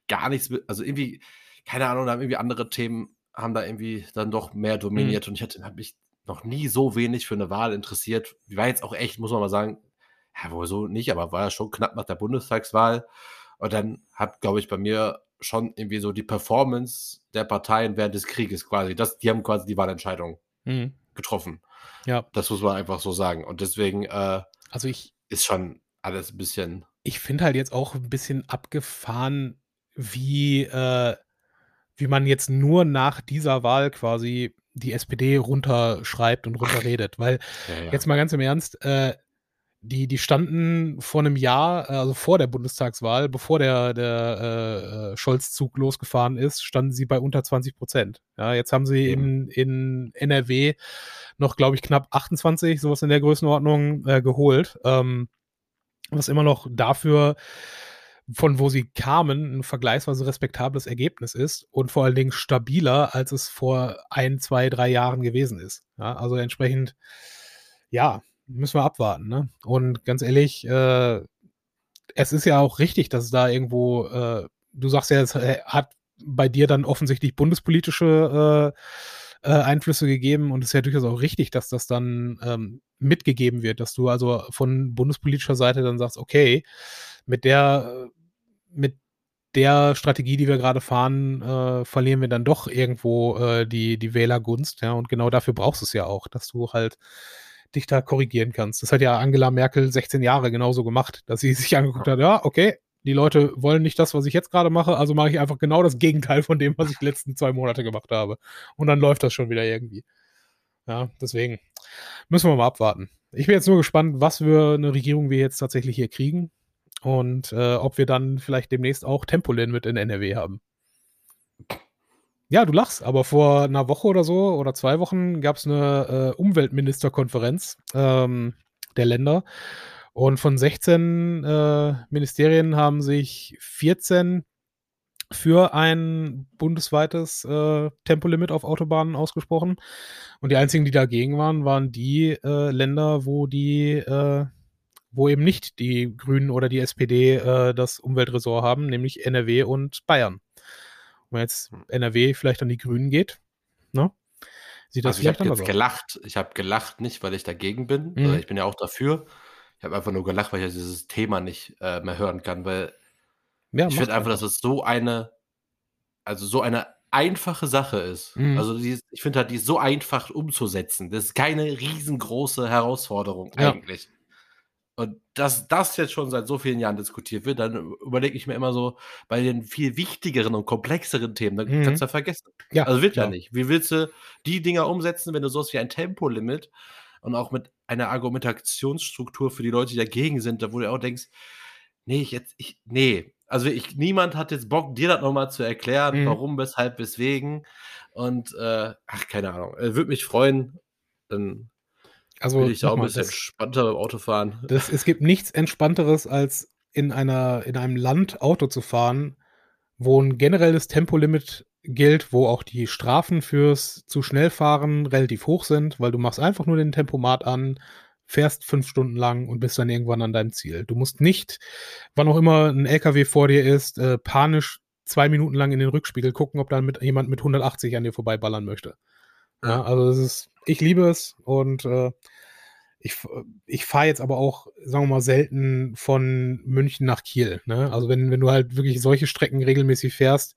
gar nichts mit, also irgendwie keine Ahnung, da haben irgendwie andere Themen, haben da irgendwie dann doch mehr Mhm. dominiert und ich hatte habe mich noch nie so wenig für eine Wahl interessiert. Die war jetzt auch echt, muss man mal sagen ja, wohl so nicht, aber war ja schon knapp nach der Bundestagswahl. Und dann hat, glaube ich, bei mir schon irgendwie so die Performance der Parteien während des Krieges quasi, das die haben quasi die Wahlentscheidung Mhm. getroffen. Ja. Das muss man einfach so sagen. Und deswegen, äh, Also, ich ist schon alles 'n bisschen ich finde halt jetzt auch 'n bisschen abgefahren, wie, äh wie man jetzt nur nach dieser Wahl quasi die SPD runterschreibt und runterredet. Weil Ja, ja. jetzt mal ganz im Ernst, äh, die die standen vor 'nem Jahr, äh, also vor der Bundestagswahl, bevor der der, äh, äh, Scholz-Zug losgefahren ist, standen sie bei unter 20% Ja, jetzt haben sie Eben. in in NRW noch, glaube ich, knapp 28, so was in der Größenordnung, äh, geholt. Ähm, was immer noch dafür, von wo sie kamen, 'n vergleichsweise respektables Ergebnis ist und vor allen Dingen stabiler, als es vor 1, 2, 3 Jahren gewesen ist. Ja, also entsprechend, ja, müssen wir abwarten, ne? Und ganz ehrlich, äh, es ist ja auch richtig, dass es da irgendwo, äh du sagst ja, es, äh, hat bei dir dann offensichtlich bundespolitische, äh, äh, Einflüsse gegeben und es ist ja durchaus auch richtig, dass das dann, ähm, mitgegeben wird, dass du also von bundespolitischer Seite dann sagst: „Okay, mit der mit der Strategie, die wir grade fahren, äh, verlieren wir dann doch irgendwo, äh, die die Wählergunst“, ja? Und genau dafür brauchst du's ja auch, dass du halt dich da korrigieren kannst. Das hat ja Angela Merkel 16 Jahre genauso gemacht, dass sie sich angeguckt hat: „Ja, okay, die Leute wollen nicht das, was ich jetzt grade mache, also mache ich einfach genau das Gegenteil von dem, was ich die letzten 2 Monate gemacht habe.“ Und dann läuft das schon wieder irgendwie. Ja, deswegen müssen wir mal abwarten. Ich bin jetzt nur gespannt, was für 'ne Regierung wir jetzt tatsächlich hier kriegen und, äh, ob wir dann vielleicht demnächst auch Tempolimit in NRW haben. Ja, du lachst, aber vor 'ner Woche oder so oder 2 Wochen gab's 'ne, äh, Umweltministerkonferenz, ähm, der Länder und von 16, äh, Ministerien haben sich 14 für ein bundesweites, äh, Tempolimit auf Autobahnen ausgesprochen. Und die einzigen, die dagegen waren, waren die, äh, Länder, wo die, äh wo eben nicht die Grünen oder die SPD, äh, das Umweltressort haben, nämlich NRW und Bayern. Wenn jetzt. NRW vielleicht an die Grünen geht, ne? Sieht das Also, ich vielleicht habe anders jetzt gelacht. Ich habe gelacht, nicht, weil ich dagegen bin. Mhm. Äh, ich bin ja auch dafür. Ich habe einfach nur gelacht, weil ich dieses Thema nicht, äh, mehr hören kann, weil Ja, ich finde einfach, dass es so eine also, so eine einfache Sache ist. Mhm. Also, die ich finde halt, die ist so einfach umzusetzen. Das ist keine riesengroße Herausforderung Ja. eigentlich. Und dass das jetzt schon seit so vielen Jahren diskutiert wird, dann überlege ich mir immer so, bei den viel wichtigeren und komplexeren Themen, dann Mhm. kannst du ja vergessen. Ja, Also, wird ja klar. nicht. Wie willst du die Dinger umsetzen, wenn du so was wie ein Tempolimit und auch mit einer Argumentationsstruktur für die Leute, die dagegen sind, da wo du auch denkst: „Ne, ich jetzt ich ne.“ Also, ich niemand hat jetzt Bock, dir das noch mal zu erklären, Mhm. warum, weshalb, weswegen und, äh, ach, keine Ahnung. Äh, würde mich freuen, dann Also, will ich auch 'n nochmal, bisschen das entspannter beim Autofahren. das es gibt nichts Entspannteres, als in einer in einem Land Auto zu fahren, wo 'n generelles Tempolimit gilt, wo auch die Strafen fürs zu schnell fahren relativ hoch sind, weil du machst einfach nur den Tempomat an, fährst 5 Stunden lang und bist dann irgendwann an deinem Ziel. Du musst nicht, wann auch immer 'n LKW vor dir ist, äh, panisch 2 Minuten lang in den Rückspiegel gucken, ob da mit jemand mit 180 an dir vorbeiballern möchte. Ja, also, das ist ich liebe es und, äh, ich f ich fahre jetzt aber auch, sagen wir mal, selten von München nach Kiel, ne? Also, wenn wenn du halt wirklich solche Strecken regelmäßig fährst,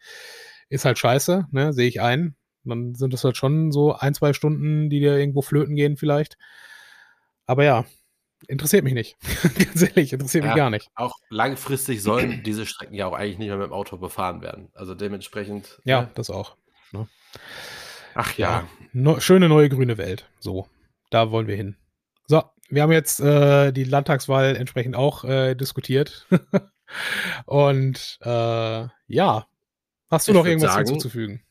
ist halt scheiße, ne, sehe ich ein. Dann sind das halt schon so 1, 2 Stunden, die dir irgendwo flöten gehen vielleicht. Aber ja, interessiert mich nicht. Ganz ehrlich, interessiert mich Ja, gar nicht. auch langfristig sollen diese Strecken ja auch eigentlich nicht mehr mit dem Auto befahren werden. Also, dementsprechend, Ja, ne? das auch, ne? Ach Ja, ja. neu schöne neue grüne Welt. So, da wollen wir hin. So, wir haben jetzt, äh, die Landtagswahl entsprechend auch, äh, diskutiert. Und, äh, ja. Hast du Ich noch irgendwas sagen hinzuzufügen?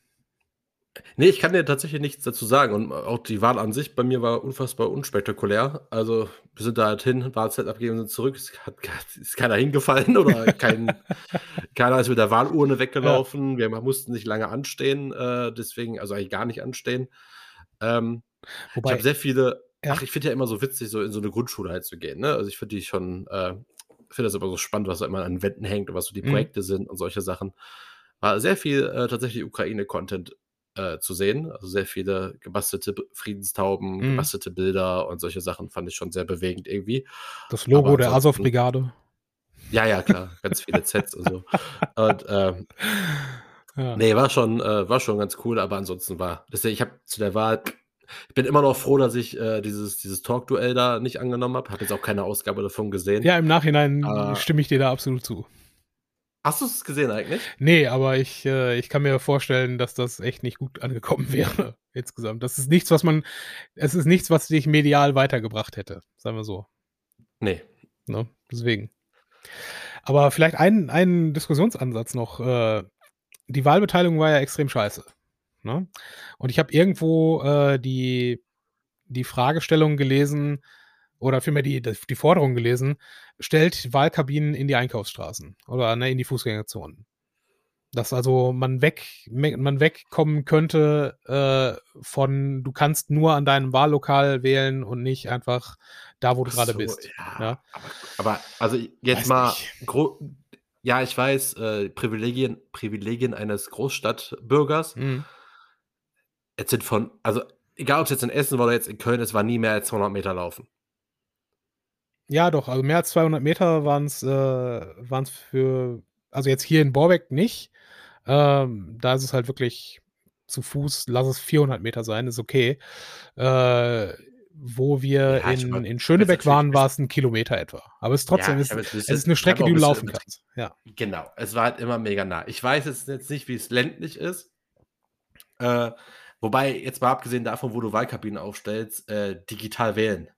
Ne, ich kann dir tatsächlich nichts dazu sagen und auch die Wahl an sich bei mir war unfassbar unspektakulär. Also, wir sind da halt hin, Wahlzettel abgegeben, sind zurück. Es hat ist keiner hingefallen oder kein keiner ist mit der Wahlurne Ja. weggelaufen. Wir mussten nicht lange anstehen, äh, deswegen also, eigentlich gar nicht anstehen. Ähm, ich Wobei habe sehr viele Ja. ach, ich finde ja immer so witzig, so in so 'ne Grundschule halt zu gehen, ne? Also, ich finde die schon äh, finde das immer so spannend, was da immer an Wänden hängt und was so die Mhm. Projekte sind und solche Sachen. war sehr viel äh, tatsächlich Ukraine-Content äh, zu sehen. Also sehr viele gebastelte Friedenstauben, mhm. gebastelte Bilder und solche Sachen fand ich schon sehr bewegend irgendwie. Das Logo der Azov-Brigade. Ja, ja, klar. Ganz viele Sets und so. Und ähm, ja. nee, war schon, äh, war schon ganz cool, aber ansonsten war. Ich habe zu der Wahl ich bin immer noch froh, dass ich äh, dieses, dieses Talk-Duell da nicht angenommen habe. Habe jetzt auch keine Ausgabe davon gesehen. Ja, im Nachhinein äh, stimme ich dir da absolut zu. Hast du es gesehen eigentlich? Nee, aber ich, äh, ich kann mir vorstellen, dass das echt nicht gut angekommen wäre insgesamt. Das ist nichts, was man, es ist nichts, was dich medial weitergebracht hätte, sagen wir so. Nee. Ne? Deswegen. Aber vielleicht ein, ein Diskussionsansatz noch. Äh, die Wahlbeteiligung war ja extrem scheiße. Ne? Und ich habe irgendwo äh, die, die Fragestellung gelesen, oder vielmehr die, die Forderung gelesen, stellt Wahlkabinen in die Einkaufsstraßen oder ne, in die Fußgängerzonen. Dass also man weg, man wegkommen könnte äh, von, du kannst nur an deinem Wahllokal wählen und nicht einfach da, wo du gerade so, bist. Ja, ja. Aber, aber, also jetzt weiß mal, ja, ich weiß, äh, Privilegien, Privilegien eines Großstadtbürgers. Mhm. Jetzt sind von, also egal ob es jetzt in Essen war oder jetzt in Köln, es war nie mehr als 200 Meter laufen. Ja, doch, also mehr als 200 Meter waren es äh, für, also jetzt hier in Borbeck nicht. Ähm, da ist es halt wirklich zu Fuß, lass es 400 Meter sein, ist okay. Äh, wo wir ja, in, in Schönebeck waren, war es ein Kilometer etwa. Aber es ist trotzdem, ja, es, es, es, ist eine Strecke, die du laufen kannst. Ja. Genau, es war halt immer mega nah. Ich weiß jetzt, jetzt nicht, wie es ländlich ist. Äh, wobei, jetzt mal abgesehen davon, wo du Wahlkabinen aufstellst, äh, digital wählen.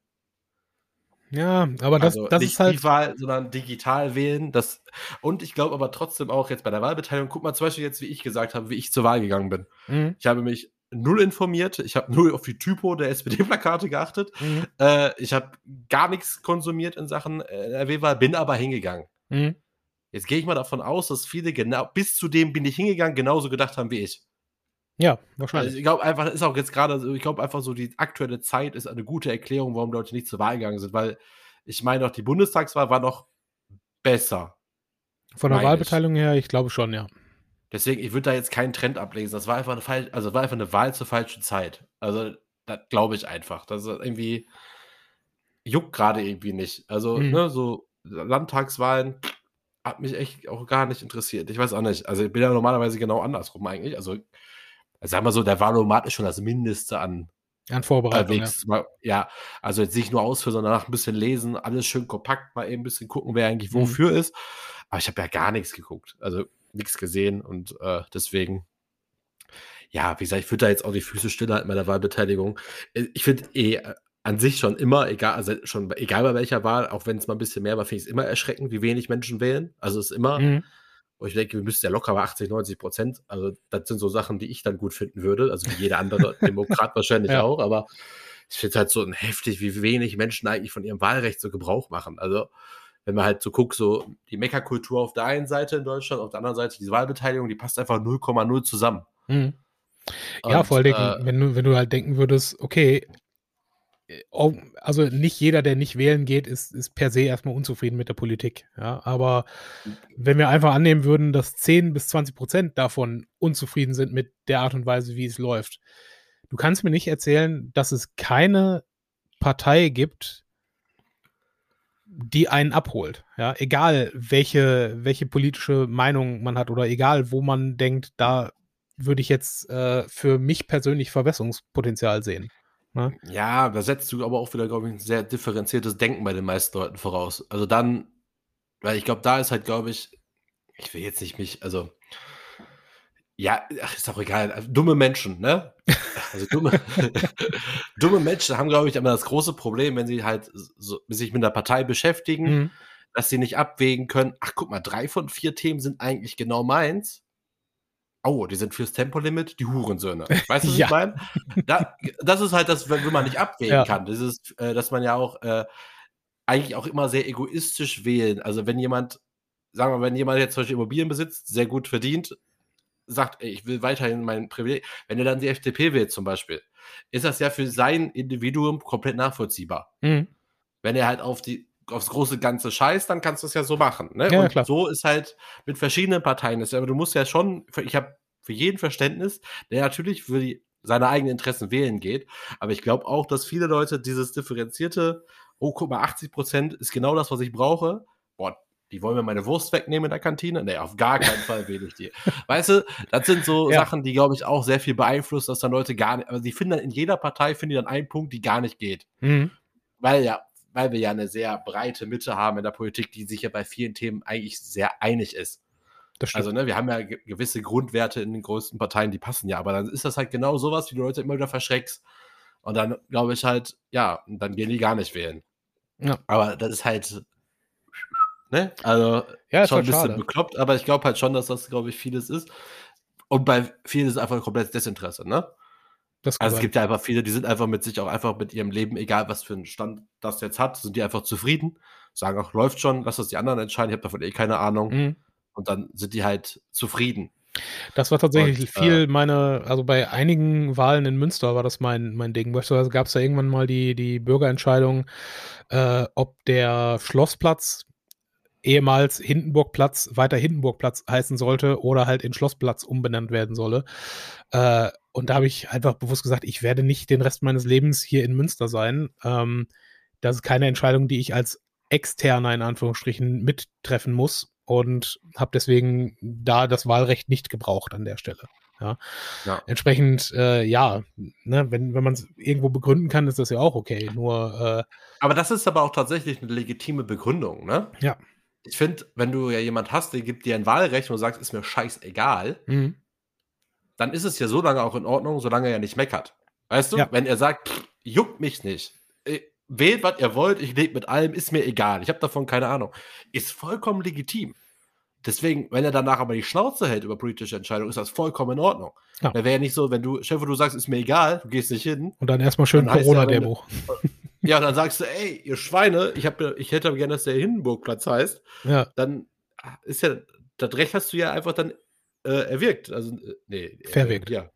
Ja, aber das, also das nicht ist halt. Nicht Wahl, sondern digital wählen. Das, und ich glaube aber trotzdem auch jetzt bei der Wahlbeteiligung, guck mal zum Beispiel jetzt, wie ich gesagt habe, wie ich zur Wahl gegangen bin. Mhm. Ich habe mich null informiert, ich habe null auf die Typo der SPD-Plakate geachtet. Mhm. Äh, ich habe gar nichts konsumiert in Sachen äh, NRW-Wahl, bin aber hingegangen. Mhm. Jetzt gehe ich mal davon aus, dass viele genau, bis zu dem bin ich hingegangen, genauso gedacht haben wie ich. Ja, wahrscheinlich. Also ich glaube einfach, ist auch jetzt gerade, ich glaube einfach so, die aktuelle Zeit ist eine gute Erklärung, warum Leute nicht zur Wahl gegangen sind, weil ich meine auch, die Bundestagswahl war noch besser. Von der Wahlbeteiligung ich. her, ich glaube schon, ja. Deswegen, ich würde da jetzt keinen Trend ablesen. Das war einfach eine, Fall, also war einfach eine Wahl zur falschen Zeit. Also, das glaube ich einfach. Das ist irgendwie juckt gerade irgendwie nicht. Also, mhm. ne, so Landtagswahlen hat mich echt auch gar nicht interessiert. Ich weiß auch nicht. Also, ich bin ja normalerweise genau andersrum eigentlich. Also, also sagen wir so, der Wahlomat ist schon das Mindeste an, an Vorbereitung. Ja. ja. also jetzt nicht nur ausführen, sondern danach ein bisschen lesen, alles schön kompakt, mal eben ein bisschen gucken, wer eigentlich mhm. wofür mhm. ist. Aber ich habe ja gar nichts geguckt, also nichts gesehen und äh, deswegen, ja, wie gesagt, ich würde da jetzt auch die Füße stillhalten bei der Wahlbeteiligung. Äh, ich finde eh äh, an sich schon immer, egal, also schon egal bei welcher Wahl, auch wenn es mal ein bisschen mehr war, finde ich es immer erschreckend, wie wenig Menschen wählen. Also es ist immer. Mhm wo ich denke, wir müssten ja locker bei 80, 90 Prozent. Also, das sind so Sachen, die ich dann gut finden würde. Also, wie jeder andere Demokrat wahrscheinlich ja. auch. Aber ich finde es halt so heftig, wie wenig Menschen eigentlich von ihrem Wahlrecht so Gebrauch machen. Also, wenn man halt so guckt, so die Meckerkultur auf der einen Seite in Deutschland, auf der anderen Seite die Wahlbeteiligung, die passt einfach 0,0 zusammen. Mhm. Ja, Und, vor allen Dingen, äh, wenn, du, wenn du halt denken würdest, okay, also nicht jeder, der nicht wählen geht, ist, ist per se erstmal unzufrieden mit der Politik. Ja, aber wenn wir einfach annehmen würden, dass 10 bis 20 Prozent davon unzufrieden sind mit der Art und Weise, wie es läuft, du kannst mir nicht erzählen, dass es keine Partei gibt, die einen abholt. Ja, egal welche, welche politische Meinung man hat oder egal, wo man denkt, da würde ich jetzt äh, für mich persönlich Verbesserungspotenzial sehen. Ne? Ja, da setzt du aber auch wieder, glaube ich, ein sehr differenziertes Denken bei den meisten Leuten voraus. Also dann, weil ich glaube, da ist halt, glaube ich, ich will jetzt nicht mich, also ja, ach, ist auch egal. Also, dumme Menschen, ne? Also dumme, dumme Menschen haben, glaube ich, immer das große Problem, wenn sie halt so, sich mit der Partei beschäftigen, mhm. dass sie nicht abwägen können. Ach, guck mal, drei von vier Themen sind eigentlich genau meins oh, die sind fürs Tempolimit, die Hurensöhne. Weißt du, was ja. ich meine? Da, das ist halt das, wenn man nicht abwägen ja. kann. Das ist, äh, dass man ja auch äh, eigentlich auch immer sehr egoistisch wählen. Also wenn jemand, sagen wir, wenn jemand jetzt solche Immobilien besitzt, sehr gut verdient, sagt, ey, ich will weiterhin mein Privileg, wenn er dann die FDP wählt zum Beispiel, ist das ja für sein Individuum komplett nachvollziehbar. Mhm. Wenn er halt auf die aufs große Ganze scheißt, dann kannst du es ja so machen. Ne? Ja, und klar. so ist halt mit verschiedenen Parteien. Das, aber du musst ja schon, ich habe für jeden Verständnis, der natürlich für die, seine eigenen Interessen wählen geht. Aber ich glaube auch, dass viele Leute dieses differenzierte, oh, guck mal, 80 Prozent ist genau das, was ich brauche. Boah, die wollen mir meine Wurst wegnehmen in der Kantine? Nee, auf gar keinen Fall wähle ich die. Weißt du, das sind so Ja. Sachen, die, glaube ich, auch sehr viel beeinflussen, dass dann Leute gar nicht, also die finden dann in jeder Partei, finden die dann einen Punkt, die gar nicht geht. Mhm. Weil ja, weil wir ja eine sehr breite Mitte haben in der Politik, die sich ja bei vielen Themen eigentlich sehr einig ist. Also, ne, wir haben ja ge gewisse Grundwerte in den größten Parteien, die passen ja, aber dann ist das halt genau sowas, wie du Leute immer wieder verschreckst. Und dann glaube ich halt, ja, dann gehen die gar nicht wählen. Ja. Aber das ist halt, ne, also ja, schon ein halt bisschen schade. bekloppt, aber ich glaube halt schon, dass das, glaube ich, vieles ist. Und bei vielen ist es einfach komplett Desinteresse, ne? Also es gibt ja einfach viele, die sind einfach mit sich auch einfach mit ihrem Leben, egal was für einen Stand das jetzt hat, sind die einfach zufrieden, sagen auch, läuft schon, lass das die anderen entscheiden, ich habe davon eh keine Ahnung. Mhm. Und dann sind die halt zufrieden. Das war tatsächlich Und, viel meine, also bei einigen Wahlen in Münster war das mein, mein Ding. Beispielsweise gab es da irgendwann mal die, die Bürgerentscheidung, äh, ob der Schlossplatz ehemals Hindenburgplatz weiter Hindenburgplatz heißen sollte oder halt in Schlossplatz umbenannt werden solle. Äh, und da habe ich einfach bewusst gesagt, ich werde nicht den Rest meines Lebens hier in Münster sein. Ähm, das ist keine Entscheidung, die ich als externer in Anführungsstrichen mittreffen muss und habe deswegen da das Wahlrecht nicht gebraucht an der Stelle. Ja. Ja. Entsprechend, äh, ja, ne, wenn, wenn man es irgendwo begründen kann, ist das ja auch okay. Nur, äh, Aber das ist aber auch tatsächlich eine legitime Begründung, ne? Ja. Ich finde, wenn du ja jemand hast, der gibt dir ein Wahlrecht und du sagst, ist mir scheißegal, mh, dann ist es ja so lange auch in Ordnung, solange er ja nicht meckert. Weißt du? Ja. Wenn er sagt, pff, juckt mich nicht. Äh, Wählt, was ihr wollt, ich lebe mit allem, ist mir egal. Ich habe davon keine Ahnung. Ist vollkommen legitim. Deswegen, wenn er danach aber die Schnauze hält über politische Entscheidungen, ist das vollkommen in Ordnung. Ja. Da wäre ja nicht so, wenn du, Chef, du sagst, ist mir egal, du gehst nicht hin. und dann erstmal schön Corona-Demo. Ja, und dann sagst du, ey, ihr Schweine, ich, hab, ich hätte gerne, dass der Hindenburgplatz heißt. Ja, Dann ist ja, das Recht hast du ja einfach dann äh, erwirkt. Also, äh, nee. Verwirkt. Äh, ja.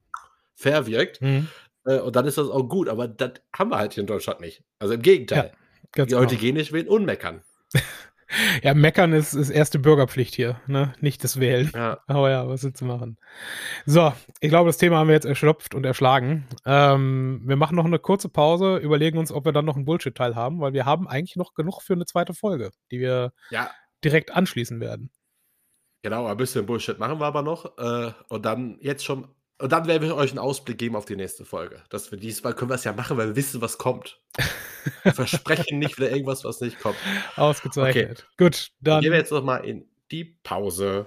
Verwirkt. mhm, Äh, und dann ist das auch gut, aber das haben wir halt hier in Deutschland nicht. Also im Gegenteil. ganz die Leute genau. gehen nicht wählen und meckern. Ja, meckern ist, ist erste Bürgerpflicht hier, ne? Nicht das Wählen. Ja. Aber ja, was willst du machen? So, ich glaube, das Thema haben wir jetzt erschöpft und erschlagen. Ähm, wir machen noch eine kurze Pause, überlegen uns, ob wir dann noch einen Bullshit-Teil haben, weil wir haben eigentlich noch genug für eine zweite Folge, die wir ja, direkt anschließen werden. genau, ein bisschen Bullshit machen wir aber noch. Äh, und dann jetzt schon. Und dann werden wir euch einen Ausblick geben auf die nächste Folge. Dass wir diesmal können wir es ja machen, weil wir wissen, was kommt. Wir versprechen nicht wieder irgendwas, was nicht kommt. Ausgezeichnet. Gut, Dann dann gehen wir jetzt noch mal in die Pause.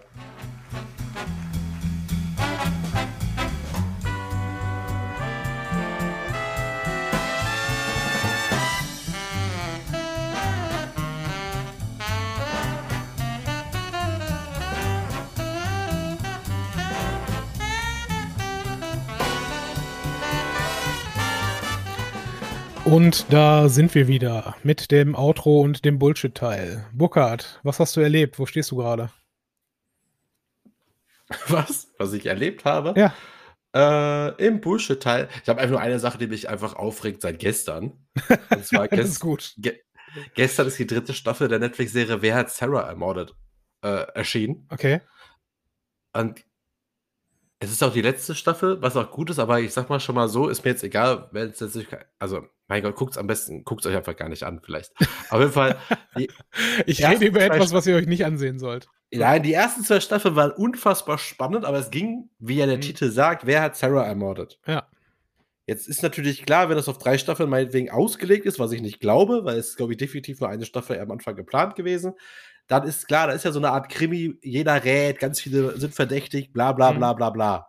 Und da sind wir wieder mit dem Outro und dem Bullshit-Teil. Burkhard, was hast du erlebt? Wo stehst du gerade? Was? Was ich erlebt habe? Ja. Äh, Im Bullshit-Teil. Ich habe einfach nur eine Sache, die mich einfach aufregt seit gestern. Und zwar Das ist gut. ge gestern ist die dritte Staffel der Netflix-Serie Wer hat Sarah ermordet? Äh, erschienen. Okay. Und es ist auch die letzte Staffel, was auch gut ist, aber ich sag mal schon mal so, ist mir jetzt egal, wenn es jetzt nicht, also, mein Gott, guckt's am besten, guckt's euch einfach gar nicht an, vielleicht. Auf jeden Fall, Ich rede über etwas, was ihr euch nicht ansehen sollt. Nein, die ersten zwei Staffeln waren unfassbar spannend, aber es ging, wie ja der Mhm. Titel sagt, wer hat Sarah ermordet? Ja. Jetzt ist natürlich klar, wenn das auf drei Staffeln meinetwegen ausgelegt ist, was ich nicht glaube, weil es glaube ich, definitiv nur eine Staffel am Anfang geplant gewesen, dann ist klar, da ist ja so eine Art Krimi, jeder rät, ganz viele sind verdächtig, bla bla Mhm. bla bla bla.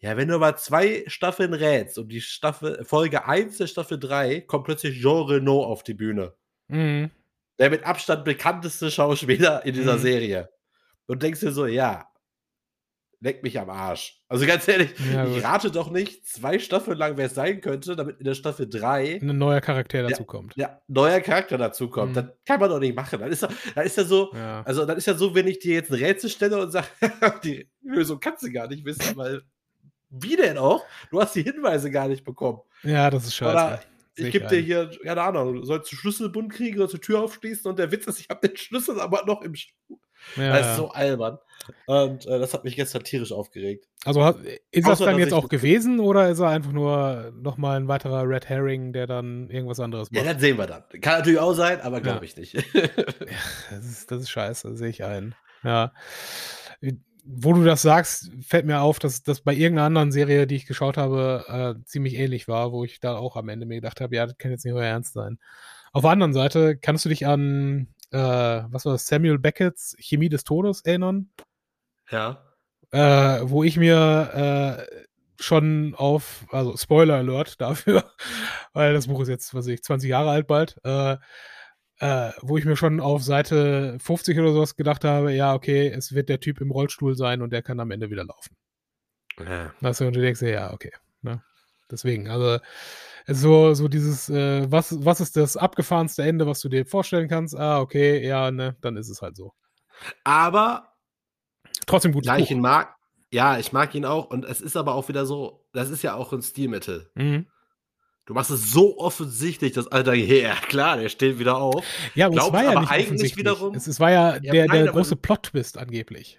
Ja, wenn du aber zwei Staffeln rätst und die Staffel, Folge 1 der Staffel 3 kommt plötzlich Jean Renault auf die Bühne Mhm. der mit Abstand bekannteste Schauspieler in dieser Mhm. Serie. Und denkst dir so, ja, leck mich am Arsch. Also ganz ehrlich, Ja, ich rate doch nicht zwei Staffeln lang, wer es sein könnte, damit in der Staffel 3 Ein neuer Charakter dazu kommt. ja, neuer Charakter dazukommt. Mhm. Das kann man doch nicht machen. Dann ist, dann ist ja so, Ja. also dann ist ja so, wenn ich dir jetzt ein Rätsel stelle und sage, die Lösung kannst du gar nicht wissen, weil wie denn auch? Du hast die Hinweise gar nicht bekommen. ja, das ist scheiße. Oder ich gebe dir hier, keine Ahnung, du sollst einen Schlüsselbund kriegen, sollst die Tür aufschließen und der Witz ist, ich habe den Schlüssel aber noch im Schuh. Ja, das ist so albern. Und äh, das hat mich gestern tierisch aufgeregt. Also ist Außer, das dann jetzt auch gewesen oder ist er einfach nur nochmal ein weiterer Red Herring, der dann irgendwas anderes macht? Ja, das sehen wir dann. Kann natürlich auch sein, aber glaube ja. ich nicht. ja, das, ist, das ist scheiße, sehe ich ein. Ja. Wo du das sagst, fällt mir auf, dass das bei irgendeiner anderen Serie, die ich geschaut habe, äh, ziemlich ähnlich war, wo ich da auch am Ende mir gedacht habe, ja, das kann jetzt nicht mehr ernst sein. Auf der anderen Seite, kannst du dich an, äh, was war das, Samuel Beckett's Chemie des Todes erinnern? Ja. Äh, wo ich mir äh, schon auf, also Spoiler Alert dafür, weil das Buch ist jetzt, was ich, 20 Jahre alt bald, äh, äh, wo ich mir schon auf Seite 50 oder sowas gedacht habe, ja, okay, es wird der Typ im Rollstuhl sein und der kann am Ende wieder laufen. Ja. Weißt du, und du denkst dir, ja, okay. Ne? Deswegen, also so, so dieses, äh, was, was ist das abgefahrenste Ende, was du dir vorstellen kannst? Ah, okay, ja, ne, dann ist es halt so. Aber trotzdem gut. Gleichen mag, ja, ich mag ihn auch und es ist aber auch wieder so, das ist ja auch ein Stilmittel. Mhm. Du machst es so offensichtlich, dass Alter, ja klar, der steht wieder auf. Ja, aber es war ja nicht eigentlich wiederum. Es, es war ja, ja der, nein, der große Plot-Twist angeblich.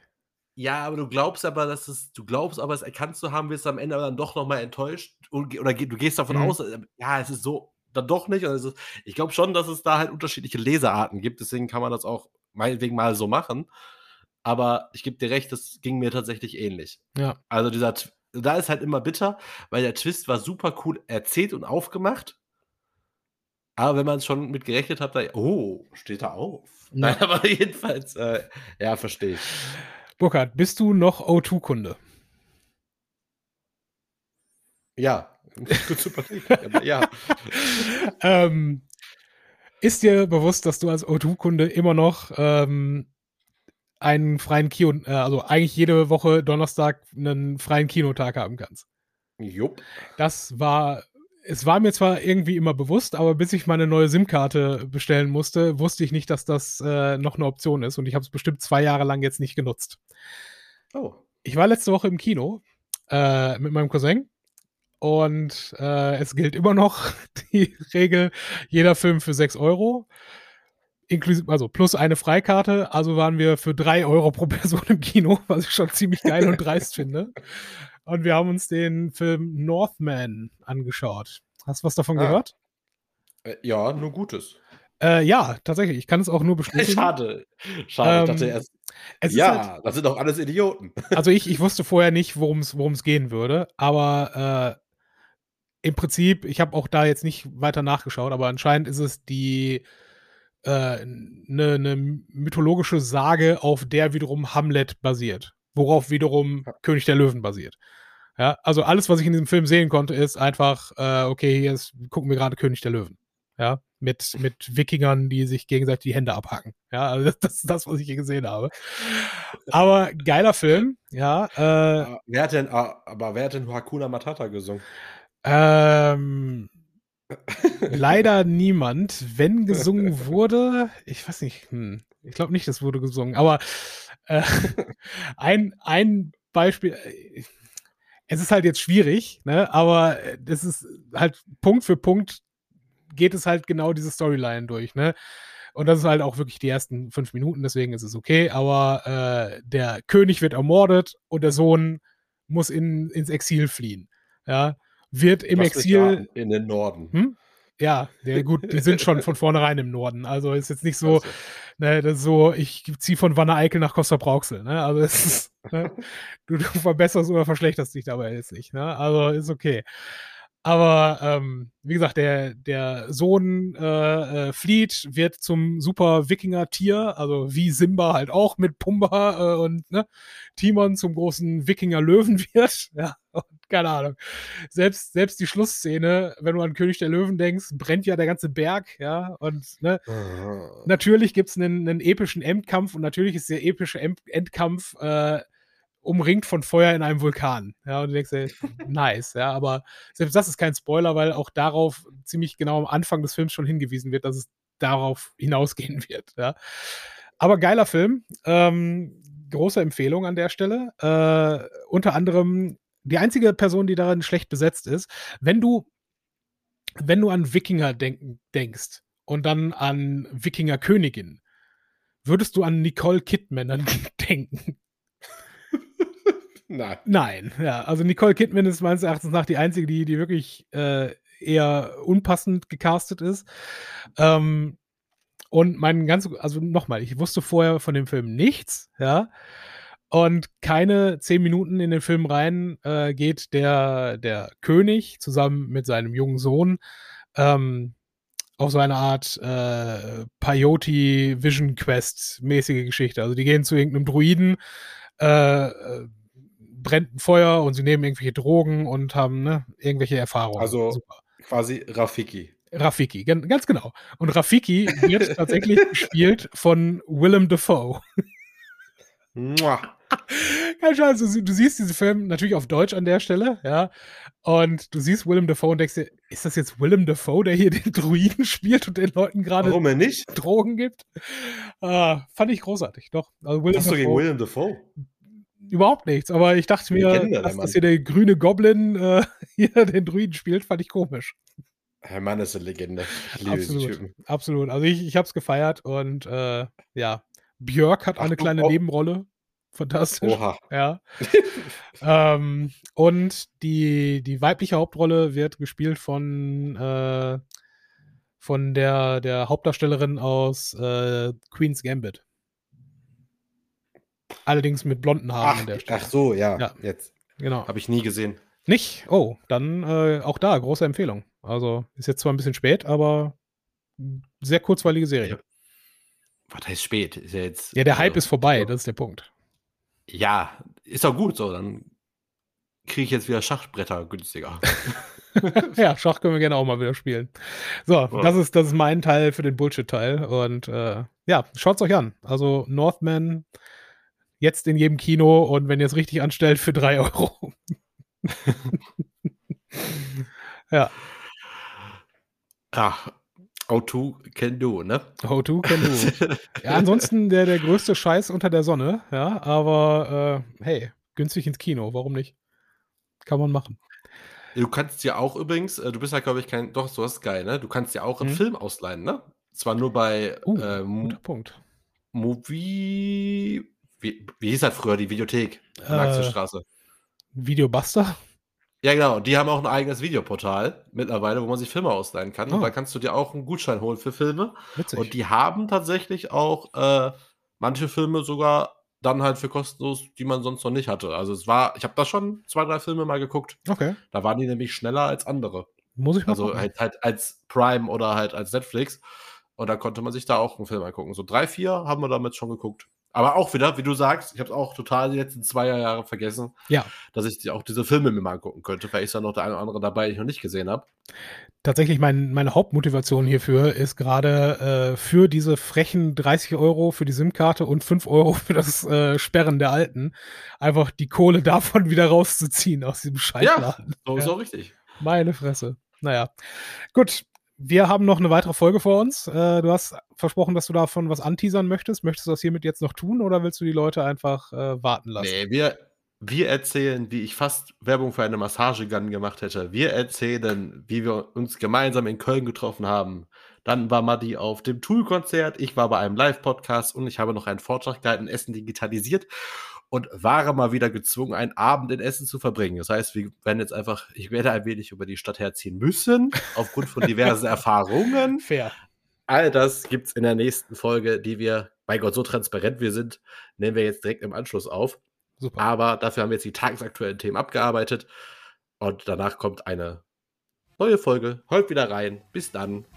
Ja, aber du glaubst aber, dass es, du glaubst aber, es erkannt zu haben, wirst du am Ende aber dann doch nochmal enttäuscht. Oder du gehst davon mhm. aus, äh, ja, es ist so, dann doch nicht. Ist, ich glaube schon, dass es da halt unterschiedliche Lesearten gibt, deswegen kann man das auch meinetwegen mal so machen. Aber ich gebe dir recht, das ging mir tatsächlich ähnlich. Ja. Also dieser, da ist halt immer bitter, weil der Twist war super cool erzählt und aufgemacht. Aber wenn man es schon mit gerechnet hat, da, oh, steht da auf. Ja. Nein, aber jedenfalls, äh, ja, verstehe ich. Burkhard, bist du noch O2-Kunde? Ja, ja. ähm, ist dir bewusst, dass du als O2-Kunde immer noch ähm, einen freien Kino, äh, also eigentlich jede Woche Donnerstag einen freien Kinotag haben kannst? Jupp. Das war es war mir zwar irgendwie immer bewusst, aber bis ich meine neue SIM-Karte bestellen musste, wusste ich nicht, dass das äh, noch eine Option ist und ich habe es bestimmt zwei Jahre lang jetzt nicht genutzt. Oh. Ich war letzte Woche im Kino äh, mit meinem Cousin und äh, es gilt immer noch die Regel, jeder Film für 6 Euro. Inklusive, also plus eine Freikarte, also waren wir für 3 Euro pro Person im Kino, was ich schon ziemlich geil und dreist finde. Und wir haben uns den Film Northman angeschaut. Hast du was davon ah. gehört? Äh, ja, nur Gutes. Äh, ja, tatsächlich. Ich kann es auch nur bestätigen. Schade. Schade. Ähm, ich dachte erst. ja, halt, das sind doch alles Idioten. Also ich, ich wusste vorher nicht, worum es gehen würde, aber äh, im Prinzip, ich habe auch da jetzt nicht weiter nachgeschaut, aber anscheinend ist es die eine äh, ne, ne mythologische Sage, auf der wiederum Hamlet basiert worauf wiederum König der Löwen basiert. Ja, also alles, was ich in diesem Film sehen konnte, ist einfach, äh, okay, hier ist, gucken wir gerade König der Löwen. Ja, mit, mit Wikingern, die sich gegenseitig die Hände abhacken. Ja, also das, das ist das, was ich hier gesehen habe. Aber geiler Film, ja. Äh, wer hat denn, ah, aber wer hat denn Hakuna Matata gesungen? Ähm, leider niemand. Wenn gesungen wurde, ich weiß nicht, hm, ich glaube nicht, es wurde gesungen, aber äh, ein, ein Beispiel, äh, es ist halt jetzt schwierig, ne, aber das ist halt Punkt für Punkt geht es halt genau diese Storyline durch, ne? Und das ist halt auch wirklich die ersten fünf Minuten, deswegen ist es okay. Aber äh, der König wird ermordet und der Sohn muss in, ins Exil fliehen. Ja, wird im Was Exil. In den Norden. Hm? Ja, ja, gut, die sind schon von vornherein im Norden. Also ist jetzt nicht so, also. ne, das ist so, ich ziehe von Wanne Eickel nach Costa Brauxel. Ne? Also es ist, ne, du, du, verbesserst oder verschlechterst dich dabei jetzt nicht. Ne? Also ist okay. Aber ähm, wie gesagt, der, der Sohn äh, äh, flieht, wird zum super Wikinger-Tier, also wie Simba halt auch mit Pumba äh, und ne, Timon zum großen Wikinger-Löwen wird. Ja, und keine Ahnung. Selbst, selbst die Schlussszene, wenn du an König der Löwen denkst, brennt ja der ganze Berg, ja. Und ne, uh. natürlich gibt's einen, einen epischen Endkampf und natürlich ist der epische Endkampf äh, umringt von Feuer in einem Vulkan. Ja, und du denkst dir, nice, ja, aber selbst das ist kein Spoiler, weil auch darauf ziemlich genau am Anfang des Films schon hingewiesen wird, dass es darauf hinausgehen wird, ja. Aber geiler Film, ähm, große Empfehlung an der Stelle. Äh, unter anderem die einzige Person, die darin schlecht besetzt ist, wenn du wenn du an Wikinger denken, denkst und dann an Wikinger-Königin, würdest du an Nicole Kidman denken? Nein. Nein, ja. Also Nicole Kidman ist meines Erachtens nach die einzige, die, die wirklich äh, eher unpassend gecastet ist. Ähm, und mein ganz, also nochmal, ich wusste vorher von dem Film nichts, ja. Und keine zehn Minuten in den Film rein äh, geht der, der König zusammen mit seinem jungen Sohn ähm, auf so eine Art äh, Peyote Vision Quest mäßige Geschichte. Also die gehen zu irgendeinem Druiden, äh, äh, brennt ein Feuer und sie nehmen irgendwelche Drogen und haben ne, irgendwelche Erfahrungen. Also Super. quasi Rafiki. Rafiki, ganz genau. Und Rafiki wird tatsächlich gespielt von Willem Dafoe. Kein Scheiß, du, du, siehst diesen Film natürlich auf Deutsch an der Stelle, ja. Und du siehst Willem Dafoe und denkst dir, ist das jetzt Willem Dafoe, der hier den Druiden spielt und den Leuten gerade Drogen gibt? Uh, fand ich großartig, doch. Also Willem Was Dafoe, du gegen Willem Dafoe? Überhaupt nichts, aber ich dachte mir, Legende, dass, dass hier der grüne Goblin äh, hier den Druiden spielt, fand ich komisch. Herr Mann ist eine Legende. Absolut, absolut. Also ich, ich habe es gefeiert und äh, ja, Björk hat Ach, eine kleine Nebenrolle. Fantastisch. Oha. Ja. ähm, und die, die weibliche Hauptrolle wird gespielt von, äh, von der, der Hauptdarstellerin aus äh, Queen's Gambit. Allerdings mit blonden Haaren ach, der Stelle. Ach so, ja. ja. Jetzt. Genau. Habe ich nie gesehen. Nicht? Oh, dann äh, auch da, große Empfehlung. Also ist jetzt zwar ein bisschen spät, aber sehr kurzweilige Serie. Ja. Was heißt spät? Ist ja, jetzt, ja, der Hype also, ist vorbei, das ist der Punkt. Ja, ist auch gut so. Dann kriege ich jetzt wieder Schachbretter günstiger. ja, Schach können wir gerne auch mal wieder spielen. So, ja. das, ist, das ist mein Teil für den Bullshit-Teil. Und äh, ja, schaut es euch an. Also Northman jetzt in jedem Kino und wenn ihr es richtig anstellt, für drei Euro. ja. Ach, O2 can do, ne? O2 can do. ja, ansonsten der, der größte Scheiß unter der Sonne, ja, aber äh, hey, günstig ins Kino, warum nicht? Kann man machen. Du kannst ja auch übrigens, äh, du bist ja, glaube ich, kein, doch, so ist geil, ne? Du kannst ja auch einen hm. Film ausleihen, ne? Zwar nur bei uh, ähm, Punkt. Movie, wie, wie hieß das früher, die Videothek? Äh, Straße. Videobuster? Ja, genau. Die haben auch ein eigenes Videoportal mittlerweile, wo man sich Filme ausleihen kann. Oh. Und da kannst du dir auch einen Gutschein holen für Filme. Witzig. Und die haben tatsächlich auch äh, manche Filme sogar dann halt für kostenlos, die man sonst noch nicht hatte. Also es war, ich habe da schon zwei, drei Filme mal geguckt. Okay. Da waren die nämlich schneller als andere. Muss ich mal Also halt, halt als Prime oder halt als Netflix. Und da konnte man sich da auch einen Film angucken. So drei, vier haben wir damit schon geguckt. Aber auch wieder, wie du sagst, ich habe es auch total die letzten zwei Jahre vergessen, ja. dass ich auch diese Filme mir mal angucken könnte. Vielleicht ist da noch der eine oder andere dabei, den ich noch nicht gesehen habe. Tatsächlich, mein, meine Hauptmotivation hierfür ist gerade äh, für diese frechen 30 Euro für die SIM-Karte und 5 Euro für das äh, Sperren der Alten, einfach die Kohle davon wieder rauszuziehen aus diesem Scheißladen. Ja, so ist ja. auch richtig. Meine Fresse. Naja. Gut, wir haben noch eine weitere Folge vor uns. Äh, du hast versprochen, dass du davon was anteasern möchtest. Möchtest du das hiermit jetzt noch tun oder willst du die Leute einfach äh, warten lassen? Nee, wir, wir erzählen, wie ich fast Werbung für eine Massagegun gemacht hätte. Wir erzählen, wie wir uns gemeinsam in Köln getroffen haben. Dann war Madi auf dem Tool-Konzert, ich war bei einem Live-Podcast und ich habe noch einen Vortrag gehalten, Essen digitalisiert und war mal wieder gezwungen, einen Abend in Essen zu verbringen. Das heißt, wir werden jetzt einfach, ich werde ein wenig über die Stadt herziehen müssen, aufgrund von diversen Erfahrungen. Fair. All das gibt es in der nächsten Folge, die wir, bei Gott, so transparent wir sind, nehmen wir jetzt direkt im Anschluss auf. Super. Aber dafür haben wir jetzt die tagesaktuellen Themen abgearbeitet. Und danach kommt eine neue Folge. Holt wieder rein. Bis dann.